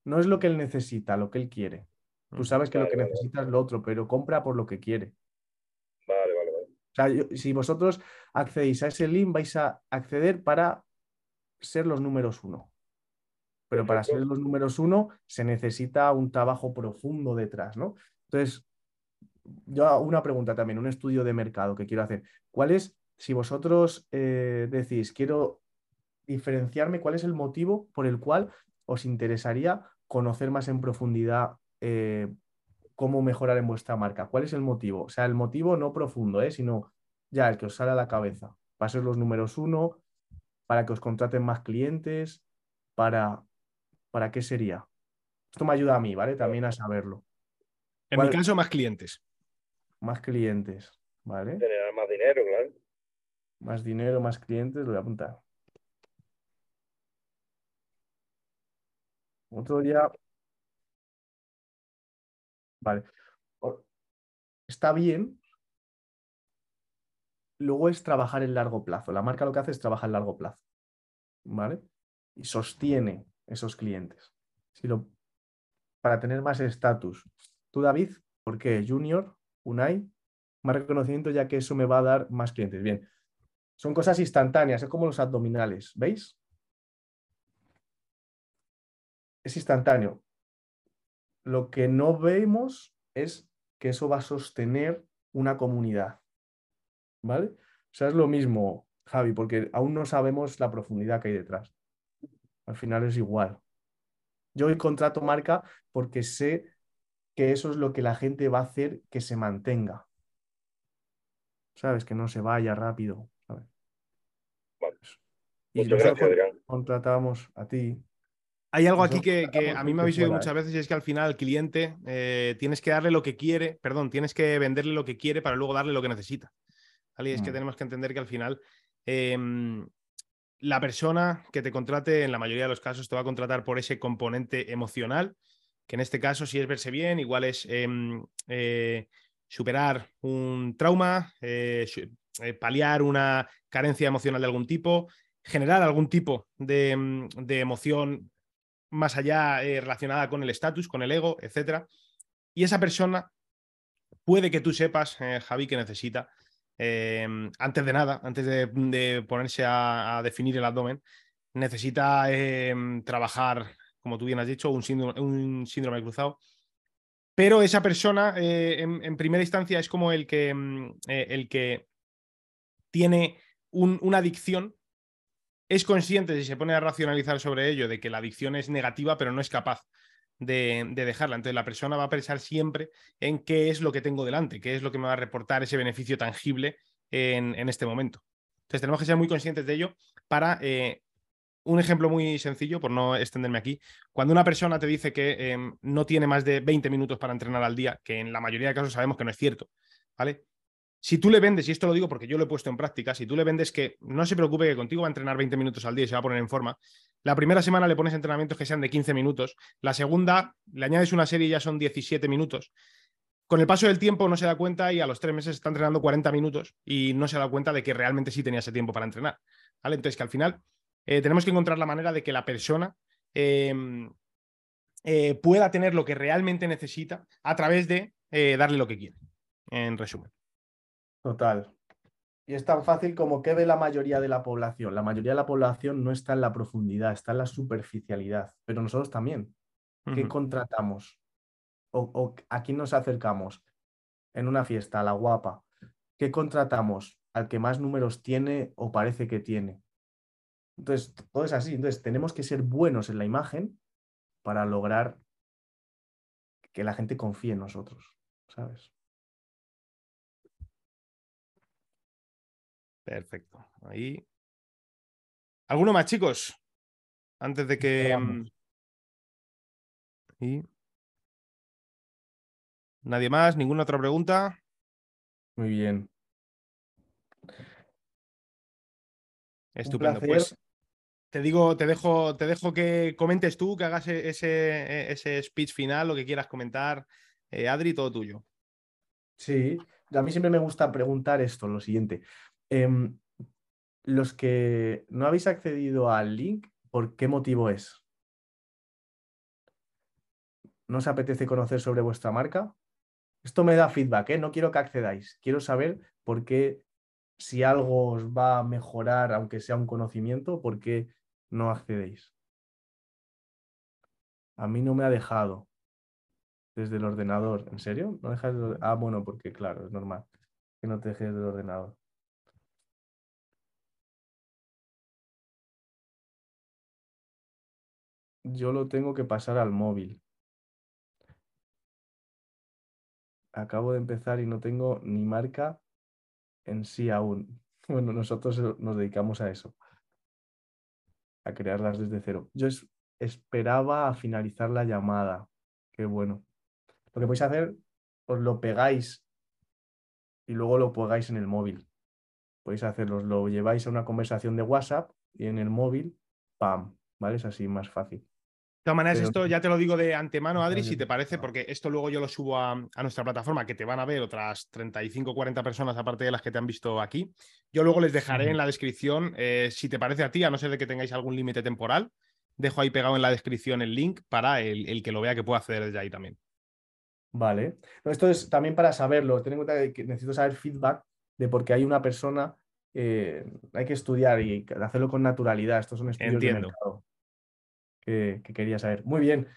no es lo que él necesita, lo que él quiere. Tú mm. sabes que lo que necesita es lo otro, pero compra por lo que quiere. Vale, vale, vale. O sea, si vosotros accedéis a ese link, vais a acceder para ser los números uno. Pero para ser los números uno se necesita un trabajo profundo detrás, ¿no? Entonces, yo una pregunta también, un estudio de mercado que quiero hacer. ¿Cuál es, si vosotros eh, decís, quiero diferenciarme, cuál es el motivo por el cual os interesaría conocer más en profundidad eh, cómo mejorar en vuestra marca? ¿Cuál es el motivo? O sea, el motivo no profundo, ¿eh? sino ya el que os sale a la cabeza. Para ser los números uno, para que os contraten más clientes, para, ¿para qué sería? Esto me ayuda a mí, ¿vale? También a saberlo. En mi caso, más clientes. Más clientes, ¿vale? Generar más dinero, claro. Más dinero, más clientes, lo voy a apuntar. Otro día. Vale. Está bien. Luego es trabajar en largo plazo. La marca lo que hace es trabajar en largo plazo. ¿Vale? Y sostiene esos clientes. Si lo, para tener más estatus. Tú, David, ¿por qué? Junior, Unai, más reconocimiento ya que eso me va a dar más clientes. Bien. Son cosas instantáneas, es como los abdominales. ¿Veis? Es instantáneo. Lo que no vemos es que eso va a sostener una comunidad. ¿Vale? O sea, es lo mismo, Javi, porque aún no sabemos la profundidad que hay detrás. Al final es igual. Yo hoy contrato marca porque sé que eso es lo que la gente va a hacer que se mantenga. ¿Sabes? Que no se vaya rápido. Y nosotros contratamos a ti, hay algo aquí que, a mí me habéis oído muchas ¿eh? veces y es que al final al cliente eh, tienes que darle lo que quiere, perdón, tienes que venderle lo que quiere para luego darle lo que necesita. ¿vale? es que mm. tenemos que entender que al final em, la persona que te contrate, en la mayoría de los casos, te va a contratar por ese componente emocional, que en este caso, si es verse bien, igual es em, eh, superar un trauma, paliar una carencia emocional de algún tipo, generar algún tipo de, em, de emoción más allá eh, relacionada con el estatus, con el ego, etc. Y esa persona puede que tú sepas, eh, Javi, que necesita, eh, antes de nada, antes de, ponerse a, definir el abdomen, necesita trabajar, como tú bien has dicho, un síndrome, un síndrome cruzado. Pero esa persona, en, primera instancia, es como el que, mm, el que tiene una adicción es consciente, si se pone a racionalizar sobre ello, de que la adicción es negativa, pero no es capaz de, dejarla. Entonces la persona va a pensar siempre en qué es lo que tengo delante, qué es lo que me va a reportar ese beneficio tangible en, este momento. Entonces tenemos que ser muy conscientes de ello para... Eh, un ejemplo muy sencillo, por no extenderme aquí, cuando una persona te dice que em, no tiene más de 20 minutos para entrenar al día, que en la mayoría de casos sabemos que no es cierto, ¿vale? Si tú le vendes, y esto lo digo porque yo lo he puesto en práctica, si tú le vendes que no se preocupe que contigo va a entrenar 20 minutos al día y se va a poner en forma, la primera semana le pones entrenamientos que sean de 15 minutos, la segunda le añades una serie y ya son 17 minutos. Con el paso del tiempo no se da cuenta y a los tres meses está entrenando 40 minutos y no se da cuenta de que realmente sí tenía ese tiempo para entrenar. Entonces que al final eh, tenemos que encontrar la manera de que la persona em, eh, pueda tener lo que realmente necesita a través de eh, darle lo que quiere, en resumen. Total. Y es tan fácil como que ve la mayoría de la población. La mayoría de la población no está en la profundidad, está en la superficialidad, pero nosotros también. ¿Qué contratamos? O, a quién nos acercamos? En una fiesta, a la guapa. ¿Qué contratamos? Al que más números tiene o parece que tiene. Entonces, todo es así. Entonces, tenemos que ser buenos en la imagen para lograr que la gente confíe en nosotros, ¿sabes? Perfecto. Ahí. ¿Alguno más, chicos? Antes de que. Mm, y... ¿Nadie más? ¿Ninguna otra pregunta? Muy bien. Estupendo. Pues te digo, te dejo, te dejo que comentes tú, que hagas e-, ese, e-, ese speech final, lo que quieras comentar. Eh, Adri, todo tuyo. Sí, a mí siempre me gusta preguntar esto, lo siguiente. Em, los que no habéis accedido al link, ¿por qué motivo es? ¿No os apetece conocer sobre vuestra marca? Esto me da feedback, ¿eh? no quiero que accedáis. Quiero saber por qué, si algo os va a mejorar, aunque sea un conocimiento, por qué no accedéis. A mí no me ha dejado desde el ordenador. ¿En serio? ¿No dejas Ah, bueno, porque claro, es normal que no te dejes del ordenador. Yo lo tengo que pasar al móvil. Acabo de empezar y no tengo ni marca en sí aún. Bueno, nosotros nos dedicamos a eso, a crearlas desde cero. Yo esperaba a finalizar la llamada. Qué bueno. Lo que podéis hacer, os lo pegáis y luego lo pegáis en el móvil. Podéis hacerlo, lo lleváis a una conversación de WhatsApp y en el móvil, ¡pam! ¿Vale? Es así más fácil. De todas maneras, esto ya te lo digo de antemano, Adri, si te parece, porque esto luego yo lo subo a, nuestra plataforma, que te van a ver otras 35 40 personas, aparte de las que te han visto aquí. Yo luego les dejaré en la descripción, eh, si te parece a ti, a no ser de que tengáis algún límite temporal, dejo ahí pegado en la descripción el link para el, que lo vea que pueda acceder desde ahí también. Vale. esto es también para saberlo. Ten en cuenta que necesito saber feedback de por qué hay una persona. Eh, hay que estudiar y hacerlo con naturalidad. Estos son estudios de mercado que, quería saber. Muy bien.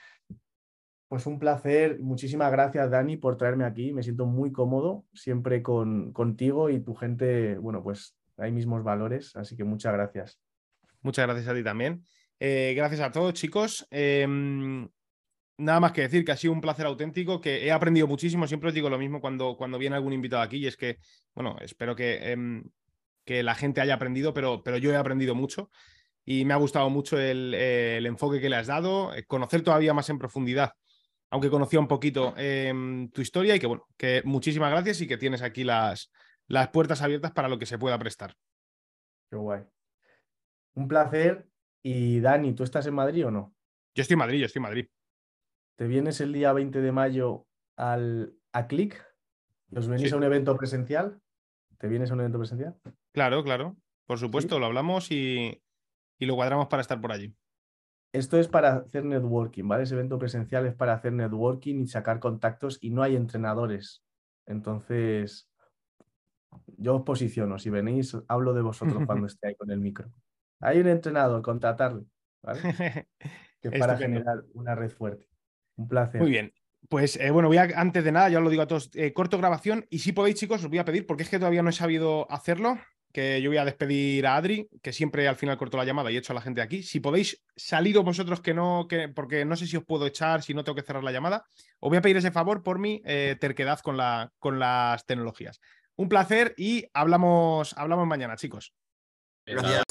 Pues un placer. Muchísimas gracias, Dani, por traerme aquí. Me siento muy cómodo siempre con, contigo y tu gente. Bueno, pues hay mismos valores, así que muchas gracias. Muchas gracias a ti también. Eh, gracias a todos, chicos. Em, nada más que decir que ha sido un placer auténtico, que he aprendido muchísimo. Siempre os digo lo mismo cuando, cuando viene algún invitado aquí, y es que, bueno, espero que, em, que la gente haya aprendido, pero, pero yo he aprendido mucho y me ha gustado mucho el, enfoque que le has dado, eh, conocer todavía más en profundidad, aunque conocía un poquito em, tu historia y que bueno, que muchísimas gracias y que tienes aquí las, las puertas abiertas para lo que se pueda prestar. Qué guay. Un placer. Y Dani, ¿tú estás en Madrid o no? Yo estoy en Madrid, yo estoy en Madrid. ¿Te vienes el día 20 de mayo al, a Click? ¿Os venís a un evento presencial? ¿Te vienes a un evento presencial? Claro, claro. Por supuesto, lo hablamos y, y lo cuadramos para estar por allí. Esto es para hacer networking, ¿vale? Ese evento presencial es para hacer networking y sacar contactos y no hay entrenadores. Entonces, yo os posiciono. Si venís, hablo de vosotros cuando esté ahí con el micro. Hay un entrenador, contratarle, ¿vale? que para generar una red fuerte. Un placer. Muy bien. Pues eh, bueno, voy a, antes de nada, ya os lo digo a todos, eh, corto grabación y si podéis, chicos, os voy a pedir, porque es que todavía no he sabido hacerlo, que yo voy a despedir a Adri, que siempre al final corto la llamada y echo a la gente aquí. Si podéis saliros vosotros que no, que, porque no sé si os puedo echar, si no tengo que cerrar la llamada, os voy a pedir ese favor por mi eh, terquedad con, la, con las tecnologías. Un placer y hablamos, hablamos mañana, chicos. Gracias.